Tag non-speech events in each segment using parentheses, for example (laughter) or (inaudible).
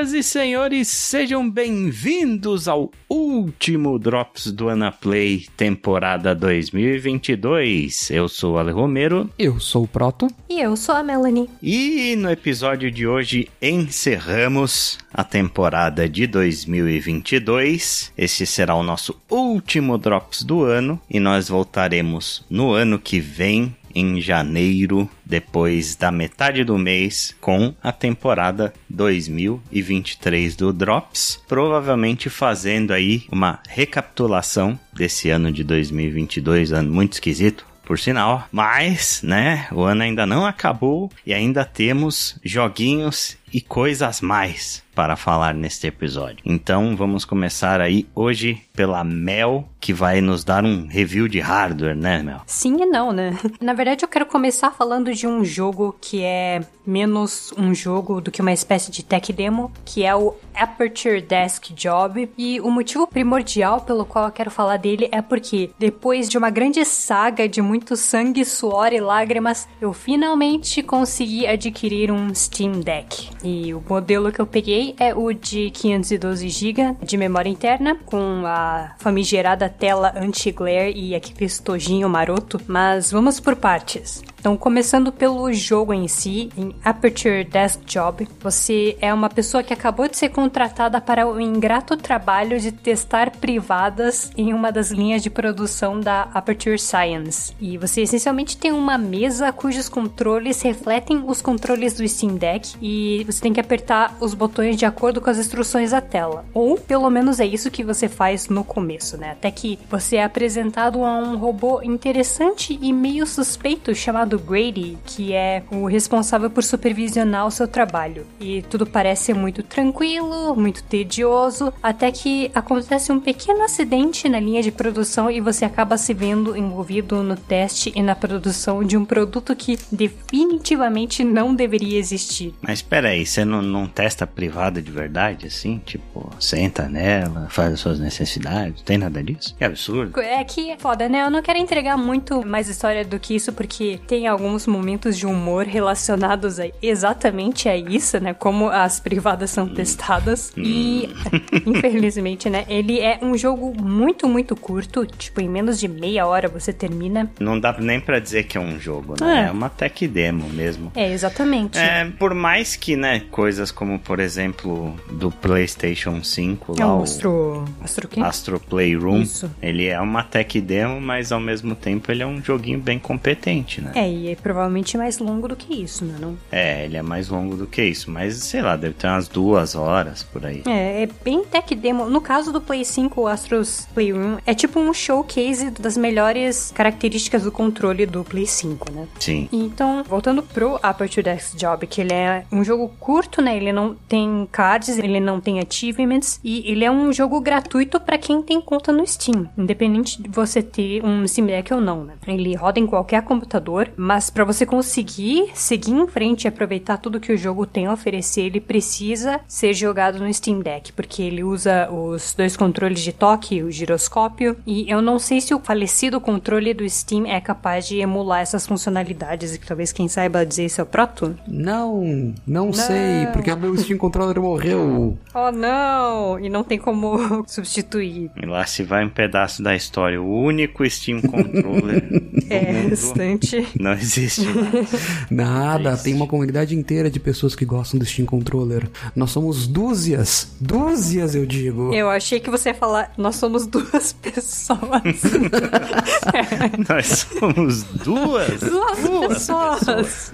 Senhoras e senhores, sejam bem-vindos ao último Drops do Anaplay, temporada 2022. Eu sou o Ale Romero. Eu sou o Proto. E eu sou a Melanie. E no episódio de hoje encerramos a temporada de 2022. Esse será o nosso último Drops do ano e nós voltaremos no ano que vem em janeiro, depois da metade do mês, com a temporada 2023 do Drops, provavelmente fazendo aí uma recapitulação desse ano de 2022, ano muito esquisito, por sinal. Mas, né, o ano ainda não acabou e ainda temos joguinhos e coisas mais para falar neste episódio. Então vamos começar aí hoje pela Mel, que vai nos dar um review de hardware, né, Mel? Sim e não, né? Na verdade, eu quero começar falando de um jogo que é menos um jogo do que uma espécie de tech demo, que é o Aperture Desk Job. E o motivo primordial pelo qual eu quero falar dele é porque depois de uma grande saga de muito sangue, suor e lágrimas, eu finalmente consegui adquirir um Steam Deck. E o modelo que eu peguei é o de 512 GB de memória interna, com a famigerada tela anti-glare e aquele estojinho maroto. Mas vamos por partes. Então, começando pelo jogo em si, em Aperture Desk Job, você é uma pessoa que acabou de ser contratada para o ingrato trabalho de testar privadas em uma das linhas de produção da Aperture Science. E você essencialmente tem uma mesa cujos controles refletem os controles do Steam Deck e você tem que apertar os botões de acordo com as instruções da tela. Ou pelo menos é isso que você faz no começo, né? Até que você é apresentado a um robô interessante e meio suspeito chamado chamado Grady, que é o responsável por supervisionar o seu trabalho. E tudo parece muito tranquilo, muito tedioso, até que acontece um pequeno acidente na linha de produção e você acaba se vendo envolvido no teste e na produção de um produto que definitivamente não deveria existir. Mas espera aí, você não, não testa privada de verdade, assim? Tipo, senta nela, faz as suas necessidades, tem nada disso? Que absurdo. É que é foda, né? Eu não quero entregar muito mais história do que isso, porque tem tem alguns momentos de humor relacionados a exatamente a isso, né? Como as privadas são testadas. E, (laughs) infelizmente, né? Ele é um jogo muito, muito curto. Tipo, em menos de meia hora você termina. Não dá nem para dizer que é um jogo, né? É. é uma tech demo mesmo. É, exatamente. É, por mais que, né, coisas como, por exemplo, do PlayStation 5 é lá. o Astro. Astro quê? Astro Playroom. Isso. Ele é uma tech demo, mas ao mesmo tempo ele é um joguinho bem competente, né? É, e é provavelmente mais longo do que isso, né? Não? É, ele é mais longo do que isso, mas sei lá, deve ter umas duas horas por aí. É, é bem tech demo. No caso do Play 5, o Astros Playroom é tipo um showcase das melhores características do controle do Play 5, né? Sim. Então, voltando pro Aperture Desk Job, que ele é um jogo curto, né? Ele não tem cards, ele não tem achievements e ele é um jogo gratuito para quem tem conta no Steam, independente de você ter um Steam Deck ou não, né? Ele roda em qualquer computador, mas para você conseguir seguir em frente e aproveitar tudo que o jogo tem a oferecer, ele precisa ser jogado no Steam Deck, porque ele usa os dois controles de toque, o giroscópio, e eu não sei se o falecido controle do Steam é capaz de emular essas funcionalidades, e talvez quem saiba dizer isso é o Proto? Não, não, não. sei, porque o meu Steam Controller morreu. Oh não, e não tem como (laughs) substituir. E lá se vai um pedaço da história, o único Steam Controller (laughs) é, restante. Não não existe (laughs) Nada, existe. tem uma comunidade inteira de pessoas que gostam do Steam Controller. Nós somos dúzias, dúzias eu digo. Eu achei que você ia falar, nós somos duas (laughs) pessoas. (laughs) nós somos duas? Duas, duas pessoas. pessoas.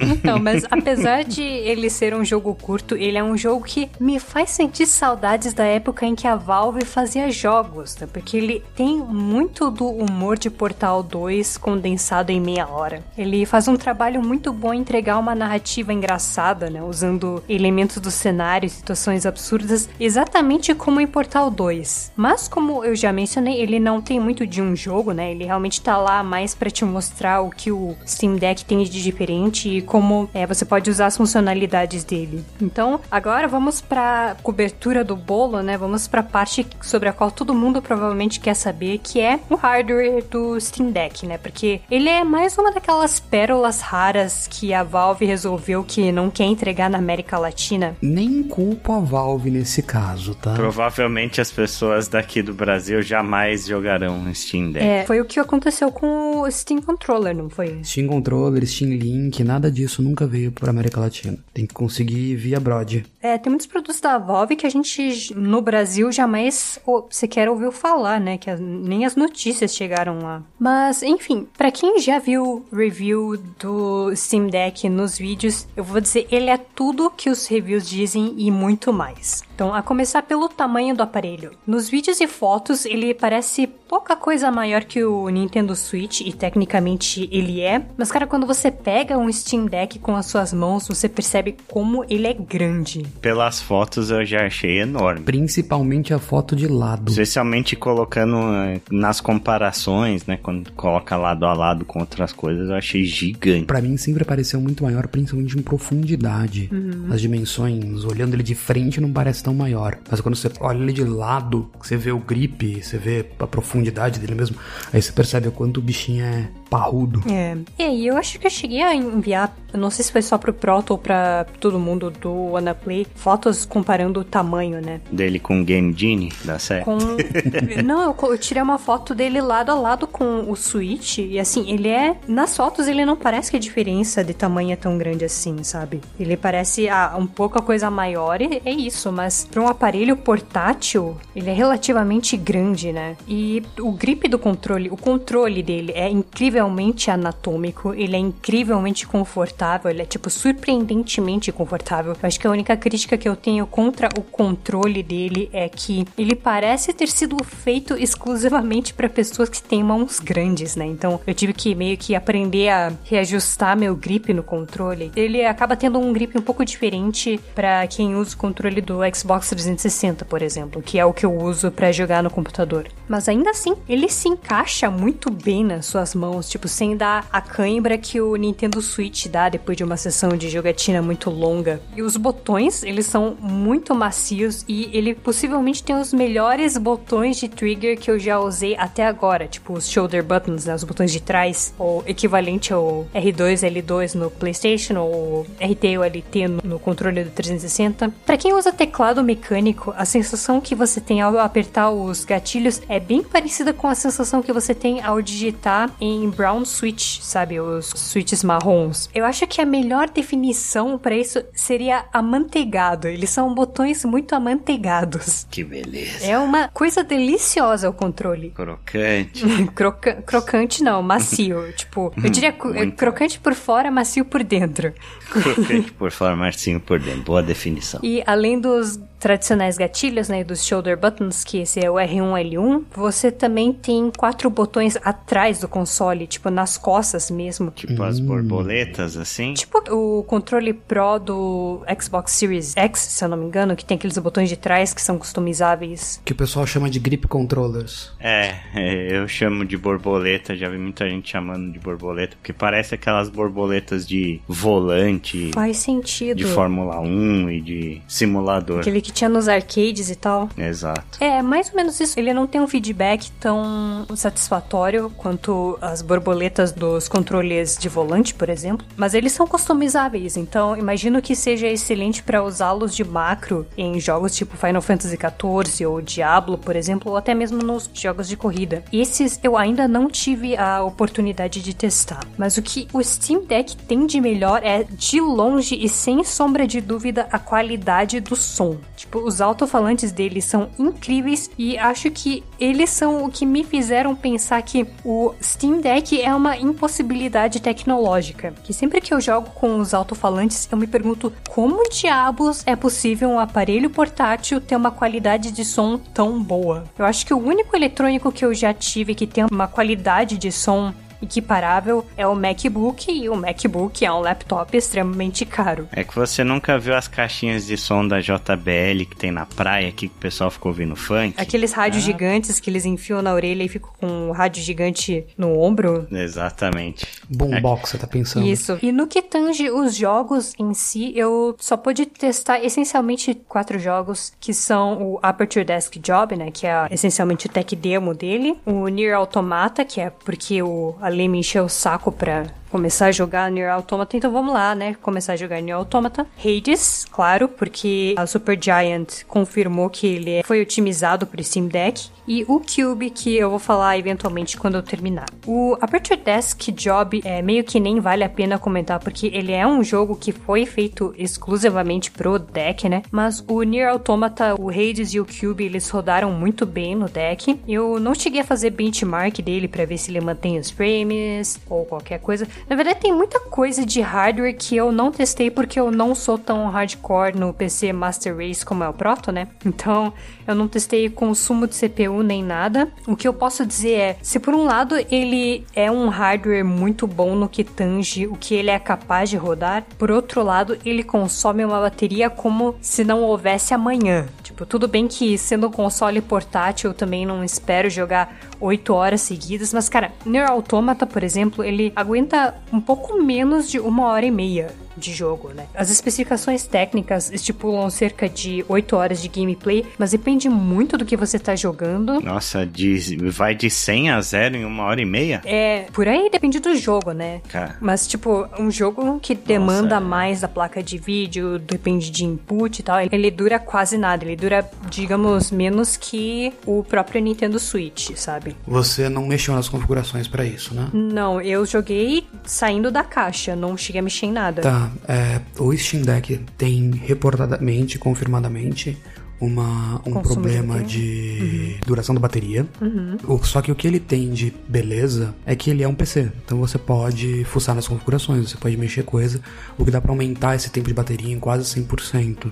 então, mas apesar de ele ser um jogo curto, ele é um jogo que me faz sentir saudades da época em que a Valve fazia jogos, né? Porque ele tem muito do humor de Portal 2 condensado em meia hora. Ele faz um trabalho muito bom em entregar uma narrativa engraçada, né? Usando elementos do cenário, situações absurdas, exatamente como em Portal 2. Mas como eu já mencionei, ele não tem muito de um jogo, né? Ele realmente tá lá mais para te mostrar o que o Steam Deck tem de diferente e como é, você pode usar as funcionalidades dele. Então, agora vamos para cobertura do bolo, né? Vamos para a parte sobre a qual todo mundo provavelmente quer saber, que é o hardware do Steam Deck, né? Porque ele é mais uma daquelas pérolas raras que a Valve resolveu que não quer entregar na América Latina. Nem culpo a Valve nesse caso, tá? Provavelmente as pessoas daqui do Brasil jamais jogarão Steam Deck. É, foi o que aconteceu com o Steam Controller, não foi? Steam Controller, Steam Link, nada disso nunca veio para América Latina. Tem que conseguir via Broad. É, tem muitos produtos da Valve que a gente no Brasil jamais sequer ouviu falar, né? Que nem as notícias chegaram lá. Mas, enfim, para quem já viu review do Steam Deck nos vídeos, eu vou dizer, ele é tudo que os reviews dizem e muito mais. Então, a começar pelo tamanho do aparelho. Nos vídeos e fotos, ele parece pouca coisa maior que o Nintendo Switch, e tecnicamente ele é. Mas, cara, quando você pega um Steam Deck com as suas mãos, você percebe como ele é grande. Pelas fotos eu já achei enorme. Principalmente a foto de lado. Especialmente colocando eh, nas comparações, né? Quando coloca lado a lado com outras coisas, eu achei gigante. Para mim sempre pareceu muito maior, principalmente em profundidade. Uhum. As dimensões, olhando ele de frente, não parece tão maior. Mas quando você olha ele de lado, você vê o grip, você vê a profundidade dele mesmo, aí você percebe o quanto o bichinho é parrudo. É. E aí, eu acho que eu cheguei a enviar, não sei se foi só pro Proto ou pra todo mundo do WannaPlay, fotos comparando o tamanho, né? Dele com o Game Genie da série? Com... (laughs) não, eu, eu, tirei uma foto dele lado a lado com o Switch, e assim, ele é... Nas fotos ele não parece que a diferença de tamanho é tão grande assim, sabe? Ele parece ah, um pouco a coisa maior, e é isso, mas pra um aparelho portátil, ele é relativamente grande, né? E o grip do controle, o controle dele é incrível incrivelmente anatômico, ele é incrivelmente confortável, ele é tipo surpreendentemente confortável. Eu acho que a única crítica que eu tenho contra o controle dele é que ele parece ter sido feito exclusivamente para pessoas que têm mãos grandes, né? Então eu tive que meio que aprender a reajustar meu grip no controle. Ele acaba tendo um grip um pouco diferente para quem usa o controle do Xbox 360, por exemplo, que é o que eu uso para jogar no computador. Mas ainda assim, ele se encaixa muito bem nas suas mãos tipo, sem dar a cãibra que o Nintendo Switch dá depois de uma sessão de jogatina muito longa. E os botões, eles são muito macios e ele possivelmente tem os melhores botões de trigger que eu já usei até agora, tipo os shoulder buttons, né, os botões de trás, ou equivalente ao R2, L2 no PlayStation ou RT ou LT no, no controle do 360. Para quem usa teclado mecânico, a sensação que você tem ao apertar os gatilhos é bem parecida com a sensação que você tem ao digitar em brown switch, sabe? Os switches marrons. Eu acho que a melhor definição para isso seria amanteigado. Eles são botões muito amanteigados. Que beleza. É uma coisa deliciosa o controle. Crocante. (laughs) Croca crocante não, macio. (laughs) tipo, eu diria muito crocante por fora, macio por dentro. Crocante por fora, macio por dentro. Boa definição. E além dos tradicionais gatilhos, né, dos shoulder buttons, que esse é o R1, L1, você também tem quatro botões atrás do console, tipo nas costas mesmo. Tipo as borboletas, assim? Tipo o controle Pro do Xbox Series X, se eu não me engano, que tem aqueles botões de trás que são customizáveis. Que o pessoal chama de grip controllers. É, (laughs) é eu chamo de borboleta, já vi muita gente chamando de borboleta, porque parece aquelas borboletas de volante. Faz sentido. De Fórmula 1 e de simulador. Aquele que tinha nos arcades e tal. Exato. É, mais ou menos isso. Ele não tem um feedback tão satisfatório quanto as borboletas dos controles de volante, por exemplo, mas eles são customizáveis, então imagino que seja excelente para usá-los de macro em jogos tipo Final Fantasy XIV ou Diablo, por exemplo, ou até mesmo nos jogos de corrida. Esses eu ainda não tive a oportunidade de testar, mas o que o Steam Deck tem de melhor é de longe e sem sombra de dúvida a qualidade do som. Tipo, os alto-falantes dele são incríveis e acho que eles são o que me fizeram pensar que o Steam Deck é uma impossibilidade tecnológica. Que sempre que eu jogo com os alto-falantes, eu me pergunto como diabos é possível um aparelho portátil ter uma qualidade de som tão boa. Eu acho que o único eletrônico que eu já tive que tem uma qualidade de som equiparável é o MacBook e o MacBook é um laptop extremamente caro. É que você nunca viu as caixinhas de som da JBL que tem na praia que o pessoal ficou ouvindo funk? Aqueles rádios ah. gigantes que eles enfiam na orelha e ficam com o rádio gigante no ombro. Exatamente. Boombox, é. você tá pensando. Isso. E no que tange os jogos em si, eu só pude testar essencialmente quatro jogos, que são o Aperture Desk Job, né, que é essencialmente o tech demo dele, o Nier Automata, que é porque o ali me encheu o saco pra começar a jogar Nier Automata, então vamos lá, né? Começar a jogar Nier Automata. Hades, claro, porque a Supergiant confirmou que ele foi otimizado pro Steam Deck. E o Cube, que eu vou falar eventualmente quando eu terminar. O Aperture Desk Job é meio que nem vale a pena comentar, porque ele é um jogo que foi feito exclusivamente pro deck, né? Mas o Nier Automata, o Hades e o Cube, eles rodaram muito bem no deck. Eu não cheguei a fazer benchmark dele para ver se ele mantém os frames ou qualquer coisa. Na verdade, tem muita coisa de hardware que eu não testei porque eu não sou tão hardcore no PC Master Race como é o Proto, né? Então, eu não testei consumo de CPU nem nada. O que eu posso dizer é, se por um lado ele é um hardware muito bom no que tange o que ele é capaz de rodar, por outro lado, ele consome uma bateria como se não houvesse amanhã. Tipo, tudo bem que sendo um console portátil eu também não espero jogar 8 horas seguidas, mas cara, Nier Automata, por exemplo, ele aguenta um pouco menos de uma hora e meia de jogo, né? As especificações técnicas estipulam cerca de 8 horas de gameplay, mas depende muito do que você tá jogando. Nossa, de, vai de 100 a 0 em uma hora e meia? É, por aí depende do jogo, né? Cara. Mas, tipo, um jogo que demanda Nossa, mais da placa de vídeo, depende de input e tal, ele dura quase nada. Ele dura, digamos, menos que o próprio Nintendo Switch, sabe? Você não mexeu nas configurações para isso, né? Não, eu joguei saindo da caixa, não cheguei a mexer em nada. Tá, é, o Steam Deck tem reportadamente, confirmadamente, uma, um Consumo problema de, de uhum. duração da bateria. Uhum. O, só que o que ele tem de beleza é que ele é um PC. Então você pode fuçar nas configurações, você pode mexer coisa, o que dá para aumentar esse tempo de bateria em quase 100%.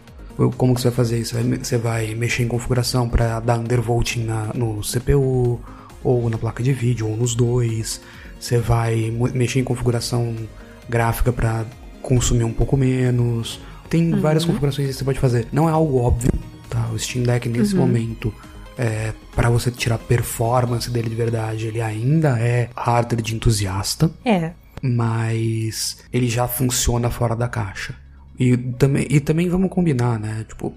Como que você vai fazer isso? Você vai mexer em configuração para dar undervolting na, no CPU, ou na placa de vídeo, ou nos dois. Você vai mexer em configuração gráfica para consumir um pouco menos. Tem uhum. várias configurações que você pode fazer. Não é algo óbvio, tá? O Steam Deck nesse uhum. momento é, para você tirar performance dele de verdade, ele ainda é hardware de entusiasta. É. Mas ele já funciona fora da caixa. E também, e também vamos combinar, né? Tipo,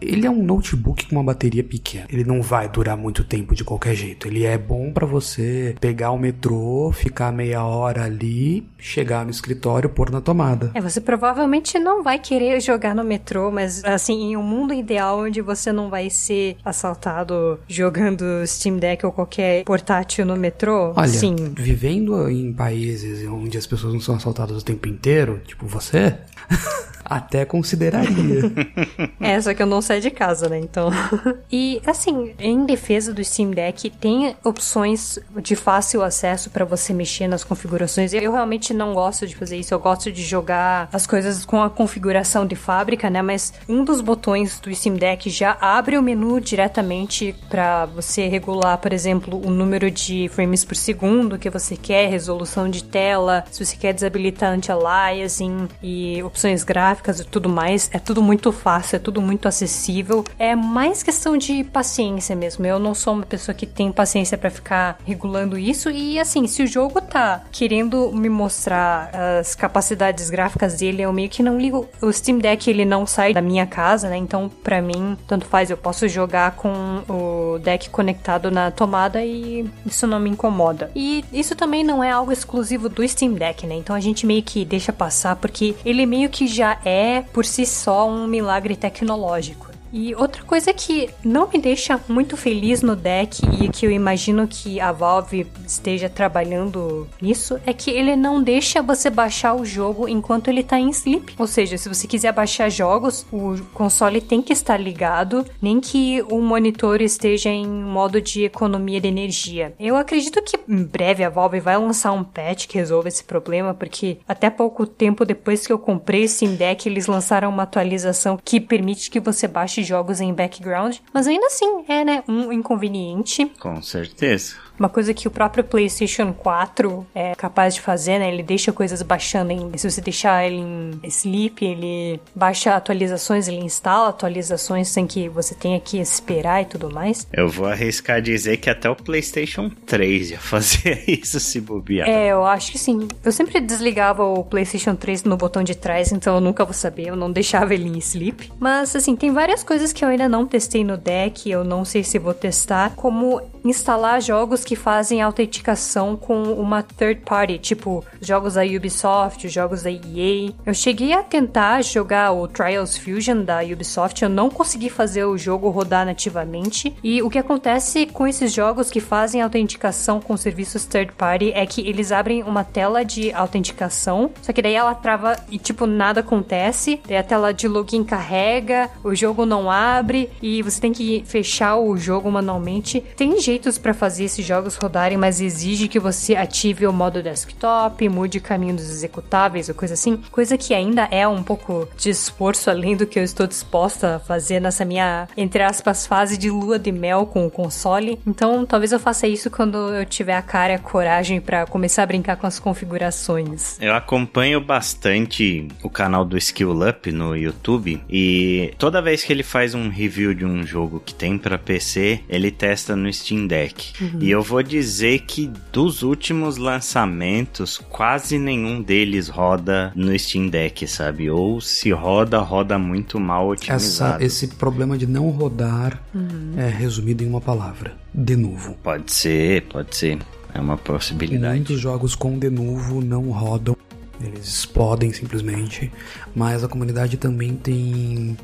ele é um notebook com uma bateria pequena. Ele não vai durar muito tempo de qualquer jeito. Ele é bom para você pegar o metrô, ficar meia hora ali, chegar no escritório, pôr na tomada. É, você provavelmente não vai querer jogar no metrô, mas assim, em um mundo ideal onde você não vai ser assaltado jogando Steam Deck ou qualquer portátil no metrô, Olha, sim. vivendo em países onde as pessoas não são assaltadas o tempo inteiro, tipo você, (laughs) até consideraria. (laughs) é, só que eu não saio de casa, né? Então. (laughs) e assim, em defesa do Steam Deck, tem opções de fácil acesso para você mexer nas configurações. Eu realmente não gosto de fazer isso. Eu gosto de jogar as coisas com a configuração de fábrica, né? Mas um dos botões do Steam Deck já abre o menu diretamente para você regular, por exemplo, o número de frames por segundo que você quer, resolução de tela, se você quer desabilitar anti-aliasing e opções gráficas gráficas e tudo mais, é tudo muito fácil, é tudo muito acessível. É mais questão de paciência mesmo. Eu não sou uma pessoa que tem paciência para ficar regulando isso e assim, se o jogo tá querendo me mostrar as capacidades gráficas dele, eu meio que não ligo. O Steam Deck ele não sai da minha casa, né? Então, para mim, tanto faz, eu posso jogar com o deck conectado na tomada e isso não me incomoda. E isso também não é algo exclusivo do Steam Deck, né? Então a gente meio que deixa passar porque ele meio que já é por si só um milagre tecnológico. E outra coisa que não me deixa muito feliz no deck e que eu imagino que a Valve esteja trabalhando nisso é que ele não deixa você baixar o jogo enquanto ele tá em sleep. Ou seja, se você quiser baixar jogos, o console tem que estar ligado, nem que o monitor esteja em modo de economia de energia. Eu acredito que em breve a Valve vai lançar um patch que resolva esse problema, porque até pouco tempo depois que eu comprei esse Deck, eles lançaram uma atualização que permite que você baixe jogos em background, mas ainda assim é, né, um inconveniente. Com certeza. Uma coisa que o próprio PlayStation 4 é capaz de fazer, né? Ele deixa coisas baixando em. Se você deixar ele em sleep, ele baixa atualizações, ele instala atualizações sem que você tenha que esperar e tudo mais. Eu vou arriscar dizer que até o PlayStation 3 ia fazer isso se bobear. É, eu acho que sim. Eu sempre desligava o PlayStation 3 no botão de trás, então eu nunca vou saber. Eu não deixava ele em sleep. Mas, assim, tem várias coisas que eu ainda não testei no deck, eu não sei se vou testar, como instalar jogos que fazem autenticação com uma third party, tipo jogos da Ubisoft, jogos da EA. Eu cheguei a tentar jogar o Trials Fusion da Ubisoft, eu não consegui fazer o jogo rodar nativamente. E o que acontece com esses jogos que fazem autenticação com serviços third party é que eles abrem uma tela de autenticação, só que daí ela trava e tipo nada acontece. Daí a tela de login carrega, o jogo não abre e você tem que fechar o jogo manualmente. Tem jeitos para fazer esses jogos rodarem, mas exige que você ative o modo desktop, mude o caminho dos executáveis ou coisa assim. Coisa que ainda é um pouco de esforço (laughs) além do que eu estou disposta a fazer nessa minha, entre aspas, fase de lua de mel com o console. Então talvez eu faça isso quando eu tiver a cara e a coragem para começar a brincar com as configurações. Eu acompanho bastante o canal do Skill Up no YouTube e toda vez que ele faz um review de um jogo que tem para PC, ele testa no Steam Deck. Uhum. E eu vou dizer que dos últimos lançamentos, quase nenhum deles roda no Steam Deck, sabe? Ou se roda, roda muito mal otimizado. Essa, esse problema de não rodar uhum. é resumido em uma palavra: de novo. Pode ser, pode ser. É uma possibilidade. Muitos jogos com de novo não rodam. Eles explodem simplesmente. Mas a comunidade também tem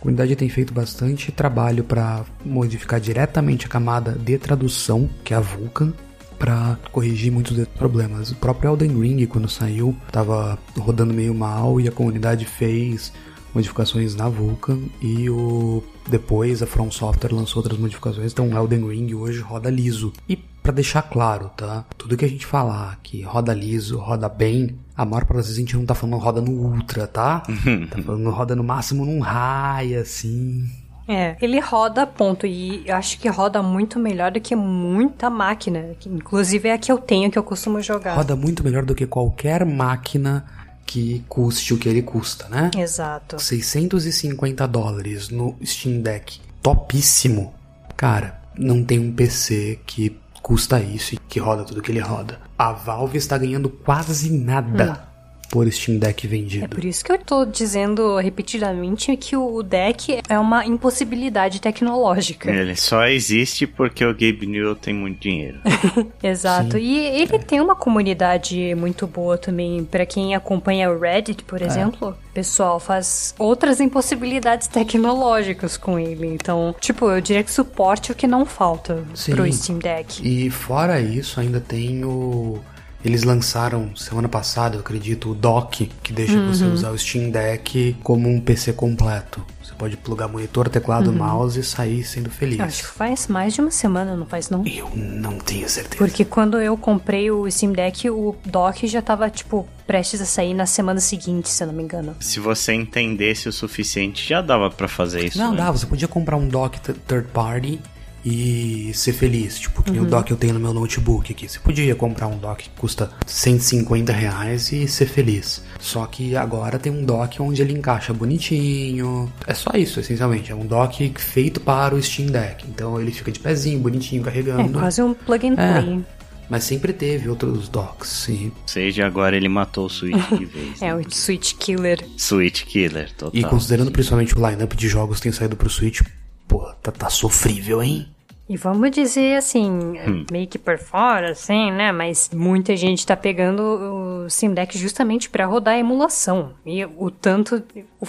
a comunidade tem feito bastante trabalho para modificar diretamente a camada de tradução, que é a Vulkan, para corrigir muitos desses problemas. O próprio Elden Ring, quando saiu, estava rodando meio mal e a comunidade fez modificações na Vulkan e o depois a From Software lançou outras modificações, então o Elden Ring hoje roda liso. E para deixar claro, tá? Tudo que a gente falar que roda liso, roda bem, a maior parte das vezes a gente não tá falando roda no ultra, tá? tá falando roda no máximo num high, assim. É, ele roda, ponto. E eu acho que roda muito melhor do que muita máquina. Que, inclusive é a que eu tenho, que eu costumo jogar. Roda muito melhor do que qualquer máquina que custe o que ele custa, né? Exato. 650 dólares no Steam Deck. Topíssimo. Cara, não tem um PC que custa isso e que roda tudo que ele roda. A Valve está ganhando quase nada. Por Steam Deck vendido. É por isso que eu tô dizendo repetidamente que o deck é uma impossibilidade tecnológica. Ele só existe porque o Gabe Newell tem muito dinheiro. (laughs) Exato. Sim. E ele é. tem uma comunidade muito boa também. para quem acompanha o Reddit, por é. exemplo, o pessoal faz outras impossibilidades tecnológicas com ele. Então, tipo, eu diria que suporte é o que não falta Sim. pro Steam Deck. E fora isso, ainda tem o eles lançaram semana passada, eu acredito, o dock, que deixa uhum. você usar o Steam Deck como um PC completo. Você pode plugar monitor, teclado, uhum. mouse e sair sendo feliz. Acho que faz mais de uma semana, não faz não? Eu não tenho certeza. Porque quando eu comprei o Steam Deck, o dock já tava, tipo, prestes a sair na semana seguinte, se eu não me engano. Se você entendesse o suficiente, já dava para fazer isso. Não, né? dava. Você podia comprar um dock third party e ser feliz. Tipo, que uhum. o dock que eu tenho no meu notebook aqui. Você podia comprar um dock que custa 150 reais e ser feliz. Só que agora tem um dock onde ele encaixa bonitinho. É só isso, essencialmente. É um dock feito para o Steam Deck. Então ele fica de pezinho, bonitinho, carregando. É quase um plug and é. play. Mas sempre teve outros docks, sim. Seja agora ele matou o Switch de vez. (laughs) é, né? o Switch Killer. Switch Killer, total. E considerando principalmente o lineup de jogos que tem saído pro Switch, Pô, tá, tá sofrível, hein? E vamos dizer assim, hum. meio que por fora, assim, né? Mas muita gente tá pegando o Steam Deck justamente para rodar a emulação. E o tanto,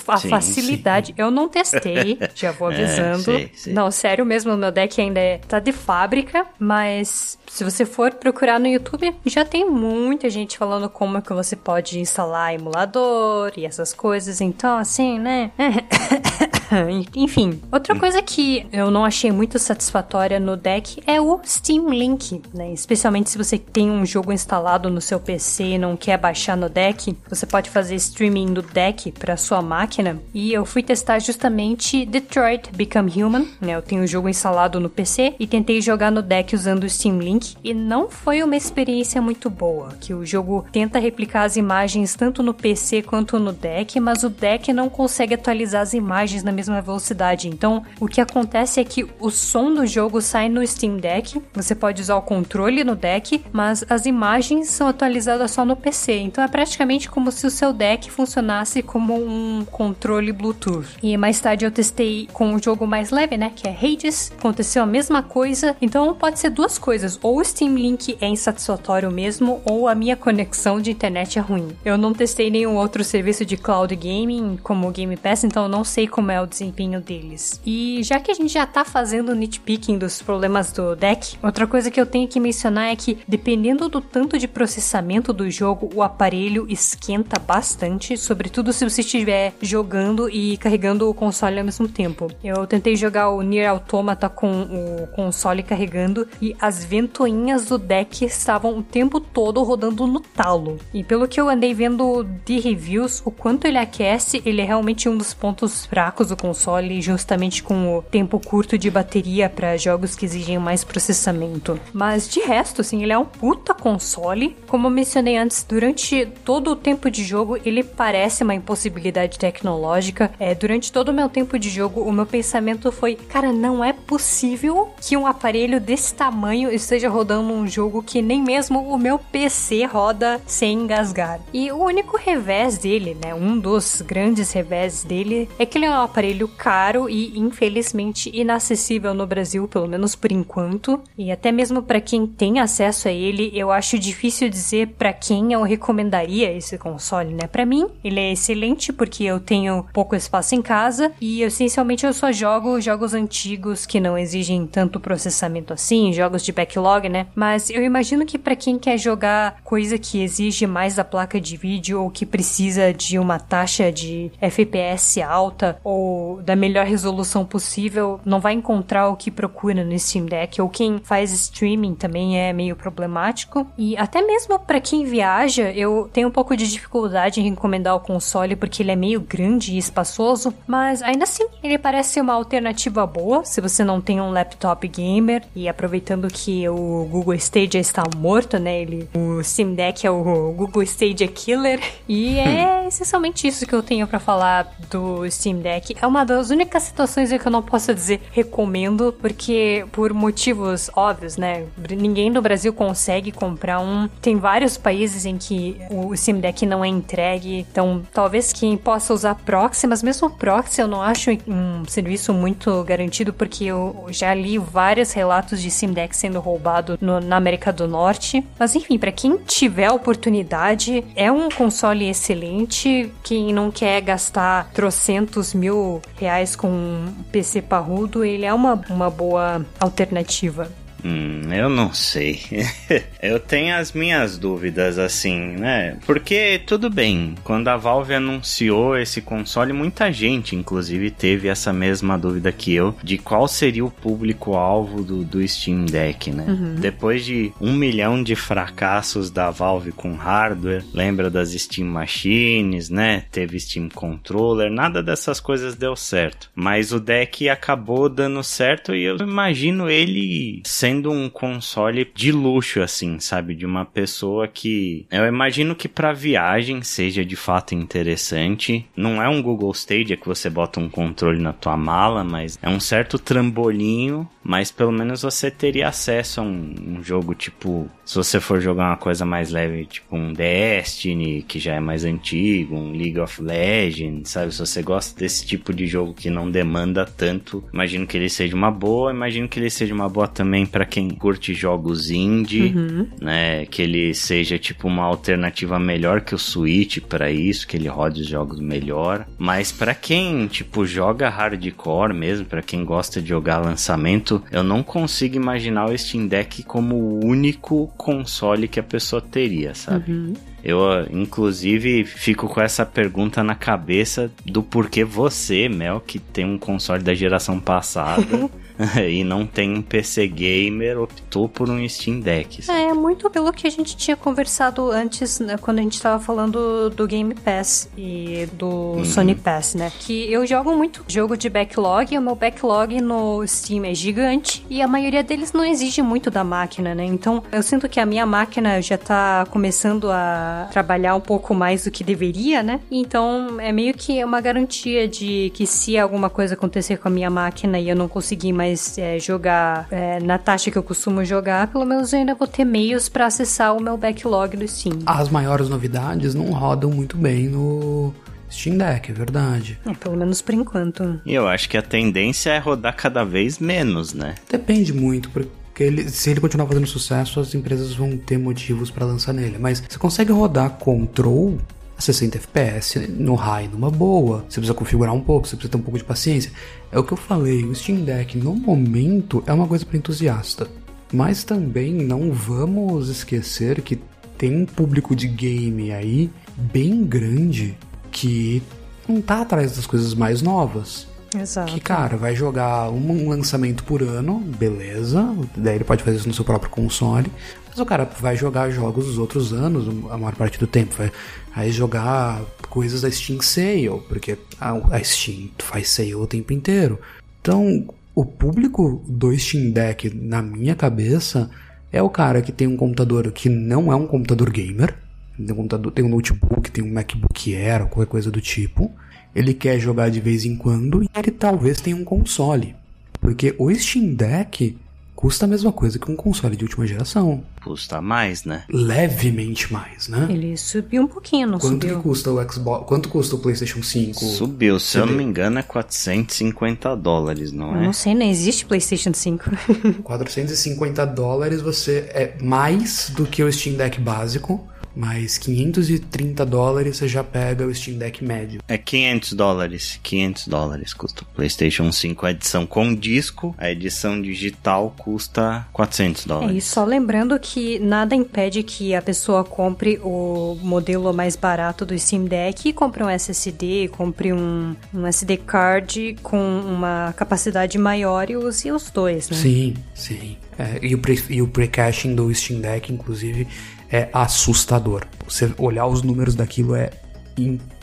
a sim, facilidade. Sim. Eu não testei, (laughs) já vou é, avisando. É, Não, sério mesmo, o meu deck ainda é, tá de fábrica, mas se você for procurar no YouTube, já tem muita gente falando como é que você pode instalar emulador e essas coisas. Então, assim, né? (laughs) Enfim, outra coisa que eu não achei muito satisfatória no deck é o Steam Link, né? Especialmente se você tem um jogo instalado no seu PC e não quer baixar no deck, você pode fazer streaming do deck para sua máquina. E eu fui testar justamente Detroit Become Human, né? Eu tenho o jogo instalado no PC e tentei jogar no deck usando o Steam Link e não foi uma experiência muito boa, que o jogo tenta replicar as imagens tanto no PC quanto no deck, mas o deck não consegue atualizar as imagens na mesma velocidade. Então, o que acontece é que o som do jogo sai no Steam Deck, você pode usar o controle no deck, mas as imagens são atualizadas só no PC. Então, é praticamente como se o seu deck funcionasse como um controle Bluetooth. E mais tarde eu testei com um jogo mais leve, né, que é Hades. Aconteceu a mesma coisa. Então, pode ser duas coisas: ou o Steam Link é insatisfatório mesmo, ou a minha conexão de internet é ruim. Eu não testei nenhum outro serviço de cloud gaming como o Game Pass, então eu não sei como é o desempenho deles. E já que a gente já tá fazendo nitpicking dos problemas do deck, outra coisa que eu tenho que mencionar é que dependendo do tanto de processamento do jogo, o aparelho esquenta bastante, sobretudo se você estiver jogando e carregando o console ao mesmo tempo. Eu tentei jogar o Nier Automata com o console carregando e as ventoinhas do deck estavam o tempo todo rodando no talo. E pelo que eu andei vendo de reviews, o quanto ele aquece, ele é realmente um dos pontos fracos do console, justamente com o tempo curto de bateria para jogos que exigem mais processamento. Mas de resto, assim, ele é um puta console. Como eu mencionei antes, durante todo o tempo de jogo, ele parece uma impossibilidade tecnológica. É, durante todo o meu tempo de jogo, o meu pensamento foi: cara, não é possível que um aparelho desse tamanho esteja rodando um jogo que nem mesmo o meu PC roda sem engasgar. E o único revés dele, né, um dos grandes revés dele, é que ele é um aparelho caro e infelizmente inacessível no Brasil, pelo menos por enquanto. E até mesmo para quem tem acesso a ele, eu acho difícil dizer para quem eu recomendaria esse console, né? Para mim, ele é excelente porque eu tenho pouco espaço em casa e essencialmente eu só jogo jogos antigos que não exigem tanto processamento assim, jogos de backlog, né? Mas eu imagino que para quem quer jogar coisa que exige mais da placa de vídeo ou que precisa de uma taxa de FPS alta ou da melhor resolução possível, não vai encontrar o que procura no Steam Deck. Ou quem faz streaming também é meio problemático. E até mesmo para quem viaja, eu tenho um pouco de dificuldade em recomendar o console porque ele é meio grande e espaçoso, mas ainda assim ele parece ser uma alternativa boa se você não tem um laptop gamer. E aproveitando que o Google Stadia está morto, né? Ele, o Steam Deck é o Google Stadia Killer. E é essencialmente isso que eu tenho para falar do Steam Deck. É uma das únicas situações em que eu não posso dizer recomendo, porque por motivos óbvios, né? Ninguém no Brasil consegue comprar um. Tem vários países em que o Steam Deck não é entregue. Então, talvez quem possa usar proxy, mas mesmo proxy eu não acho um serviço muito garantido, porque eu já li vários relatos de Steam Deck sendo roubado no, na América do Norte. Mas enfim, para quem tiver a oportunidade, é um console excelente. Quem não quer gastar trocentos mil reais com um PC parrudo, ele é uma, uma boa alternativa. Hum, eu não sei. (laughs) eu tenho as minhas dúvidas, assim, né? Porque tudo bem, quando a Valve anunciou esse console, muita gente, inclusive, teve essa mesma dúvida que eu de qual seria o público-alvo do, do Steam Deck, né? Uhum. Depois de um milhão de fracassos da Valve com hardware, lembra das Steam Machines, né? Teve Steam Controller, nada dessas coisas deu certo. Mas o deck acabou dando certo e eu imagino ele sendo sendo um console de luxo, assim, sabe? De uma pessoa que. Eu imagino que para viagem seja de fato interessante. Não é um Google Stadia que você bota um controle na tua mala, mas é um certo trambolinho. Mas pelo menos você teria acesso a um, um jogo tipo. Se você for jogar uma coisa mais leve, tipo um Destiny, que já é mais antigo, um League of Legends, sabe? Se você gosta desse tipo de jogo que não demanda tanto, imagino que ele seja uma boa. Imagino que ele seja uma boa também para quem curte jogos indie, uhum. né? Que ele seja tipo uma alternativa melhor que o Switch para isso, que ele rode os jogos melhor. Mas para quem tipo joga hardcore mesmo, para quem gosta de jogar lançamento, eu não consigo imaginar o Steam Deck como o único console que a pessoa teria, sabe? Uhum. Eu, inclusive, fico com essa pergunta na cabeça do porquê você, Mel, que tem um console da geração passada, (laughs) (laughs) e não tem um PC gamer, optou por um Steam Deck. É, é muito pelo que a gente tinha conversado antes, né, quando a gente tava falando do Game Pass e do uhum. Sony Pass, né? Que eu jogo muito jogo de backlog, e o meu backlog no Steam é gigante e a maioria deles não exige muito da máquina, né? Então eu sinto que a minha máquina já tá começando a trabalhar um pouco mais do que deveria, né? Então é meio que uma garantia de que se alguma coisa acontecer com a minha máquina e eu não conseguir mais é, jogar é, na taxa que eu costumo jogar, pelo menos eu ainda vou ter meios para acessar o meu backlog do Steam. As maiores novidades não rodam muito bem no Steam Deck, é verdade. É, pelo menos por enquanto. E eu acho que a tendência é rodar cada vez menos, né? Depende muito, porque ele, se ele continuar fazendo sucesso, as empresas vão ter motivos para lançar nele. Mas você consegue rodar Control 60 FPS no high numa boa. Você precisa configurar um pouco, você precisa ter um pouco de paciência. É o que eu falei, o Steam Deck no momento é uma coisa para entusiasta. Mas também não vamos esquecer que tem um público de game aí bem grande que não tá atrás das coisas mais novas. Exato. Que, cara, vai jogar um lançamento por ano, beleza. Daí ele pode fazer isso no seu próprio console. Mas o cara vai jogar jogos dos outros anos, a maior parte do tempo. Vai, vai jogar coisas da Steam Sale, porque a, a Steam faz sale o tempo inteiro. Então, o público do Steam Deck, na minha cabeça, é o cara que tem um computador que não é um computador gamer. Tem um, computador, tem um notebook, tem um MacBook Air, qualquer coisa do tipo ele quer jogar de vez em quando e ele talvez tenha um console. Porque o Steam Deck custa a mesma coisa que um console de última geração. Custa mais, né? Levemente mais, né? Ele subiu um pouquinho, não Quanto subiu? que custa o Xbox? Quanto custa o PlayStation 5? Subiu, se eu não me engano é 450 dólares, não é? Não sei, não existe PlayStation 5. 450 (laughs) dólares você é mais do que o Steam Deck básico. Mas 530 dólares você já pega o Steam Deck médio. É 500 dólares. 500 dólares custa o PlayStation 5 a edição com disco. A edição digital custa 400 dólares. É, e só lembrando que nada impede que a pessoa compre o modelo mais barato do Steam Deck e compre um SSD, compre um, um SD card com uma capacidade maior e use os dois, né? Sim, sim. É, e o, pre, e o pre-caching do Steam Deck, inclusive, é assustador. Você olhar os números daquilo é,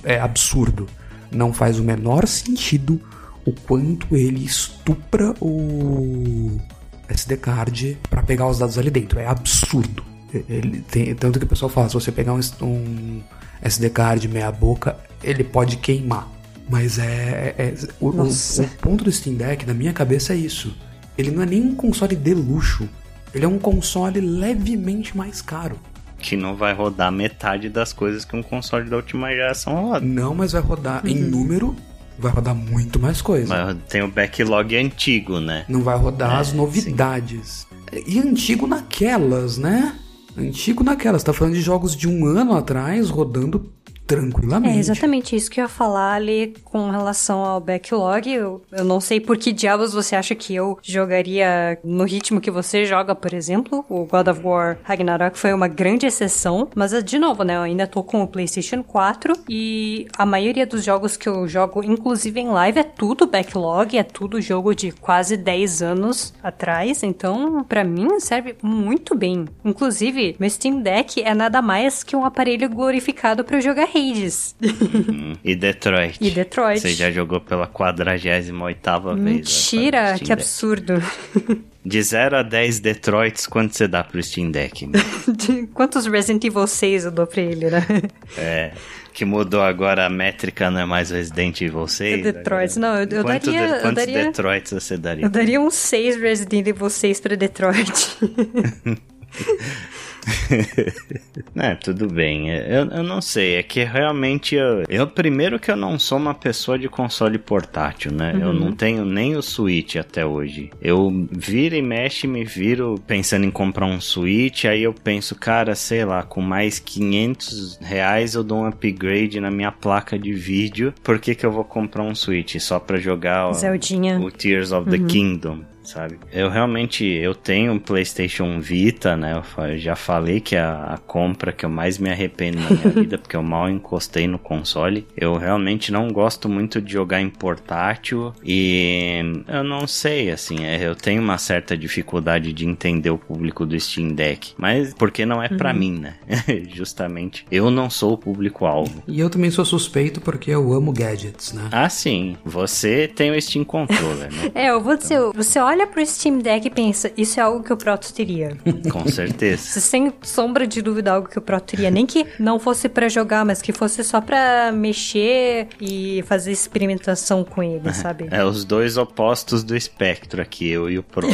é absurdo. Não faz o menor sentido o quanto ele estupra o SD card para pegar os dados ali dentro. É absurdo. Ele tem, tanto que o pessoal fala, se você pegar um, um SD card meia boca, ele pode queimar. Mas é, é, é o, o, o, ponto do Steam Deck na minha cabeça é isso. Ele não é nem um console de luxo. Ele é um console levemente mais caro que não vai rodar metade das coisas que um console da última geração roda. Não, mas vai rodar uhum. em número, vai rodar muito mais coisa. Mas tem o backlog antigo, né? Não vai rodar é, as novidades. Sim. E antigo naquelas, né? Antigo naquelas. Tá falando de jogos de um ano atrás rodando tranquilamente. É exatamente isso que eu ia falar ali com relação ao backlog. Eu, eu não sei por que diabos você acha que eu jogaria no ritmo que você joga, por exemplo. O God of War Ragnarok foi uma grande exceção, mas de novo, né? Eu ainda tô com o PlayStation 4 e a maioria dos jogos que eu jogo, inclusive em live, é tudo backlog, é tudo jogo de quase 10 anos atrás. Então, para mim, serve muito bem. Inclusive, meu Steam Deck é nada mais que um aparelho glorificado para jogar Hades. Uhum. E Detroit. E Detroit. Você já jogou pela 48 vez. Mentira, que absurdo. (laughs) De 0 a 10 Detroits, quanto você dá pro Steam Deck? (laughs) Quantos Resident Evil 6 eu dou pra ele, né? (laughs) É, que mudou agora a métrica, não é mais Resident Evil 6? É Detroit, não, eu, eu Quanto daria... De, quantos daria, Detroits você daria? Eu daria uns 6 Resident Evil 6 pra Detroit. (laughs) é, tudo bem. Eu, eu não sei. É que realmente eu, eu. Primeiro que eu não sou uma pessoa de console portátil, né? Uhum. Eu não tenho nem o Switch até hoje. Eu viro e mexe me viro pensando em comprar um Switch. Aí eu penso, cara, sei lá, com mais 500 reais eu dou um upgrade na minha placa de vídeo. Por que, que eu vou comprar um Switch? Só pra jogar o, o Tears of the uhum. Kingdom sabe? Eu realmente, eu tenho um PlayStation Vita, né? Eu já falei que é a, compra que eu mais me arrependo na minha (laughs) vida, porque eu mal encostei no console. Eu realmente não gosto muito de jogar em portátil e eu não sei, assim, é, eu tenho uma certa dificuldade de entender o público do Steam Deck, mas porque não é para uhum. mim, né? (laughs) Justamente, eu não sou o público-alvo. E eu também sou suspeito porque eu amo gadgets, né? Ah, sim. Você tem o Steam Controller, né? (laughs) é, eu vou dizer, você olha pro Steam Deck e pensa, isso é algo que o Proto teria. (laughs) Com certeza. Sem sombra de dúvida, algo que o Proto teria. Nem que não fosse para jogar, mas que fosse só para mexer e fazer experimentação com ele, sabe? É os dois opostos do espectro aqui, eu e o Proto.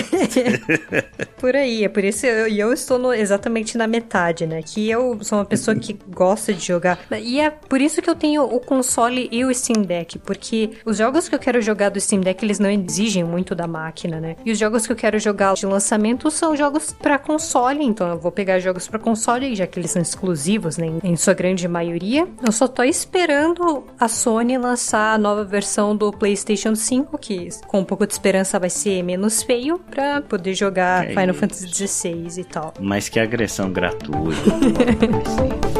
(laughs) por aí, é por isso eu, eu estou no, exatamente na metade, né? Que eu sou uma pessoa que (laughs) gosta de jogar. E é por isso que eu tenho o console e o Steam Deck, porque os jogos que eu quero jogar do Steam Deck, eles não exigem muito da máquina, né? E os jogos que eu quero jogar de lançamento são jogos para console, então eu vou pegar jogos para console, já que eles são exclusivos, né, em sua grande maioria. Eu só tô esperando a Sony lançar a nova versão do PlayStation 5, que com um pouco de esperança vai ser menos feio, para poder jogar é Final isso. Fantasy XVI e tal. Mas que agressão gratuita. (laughs)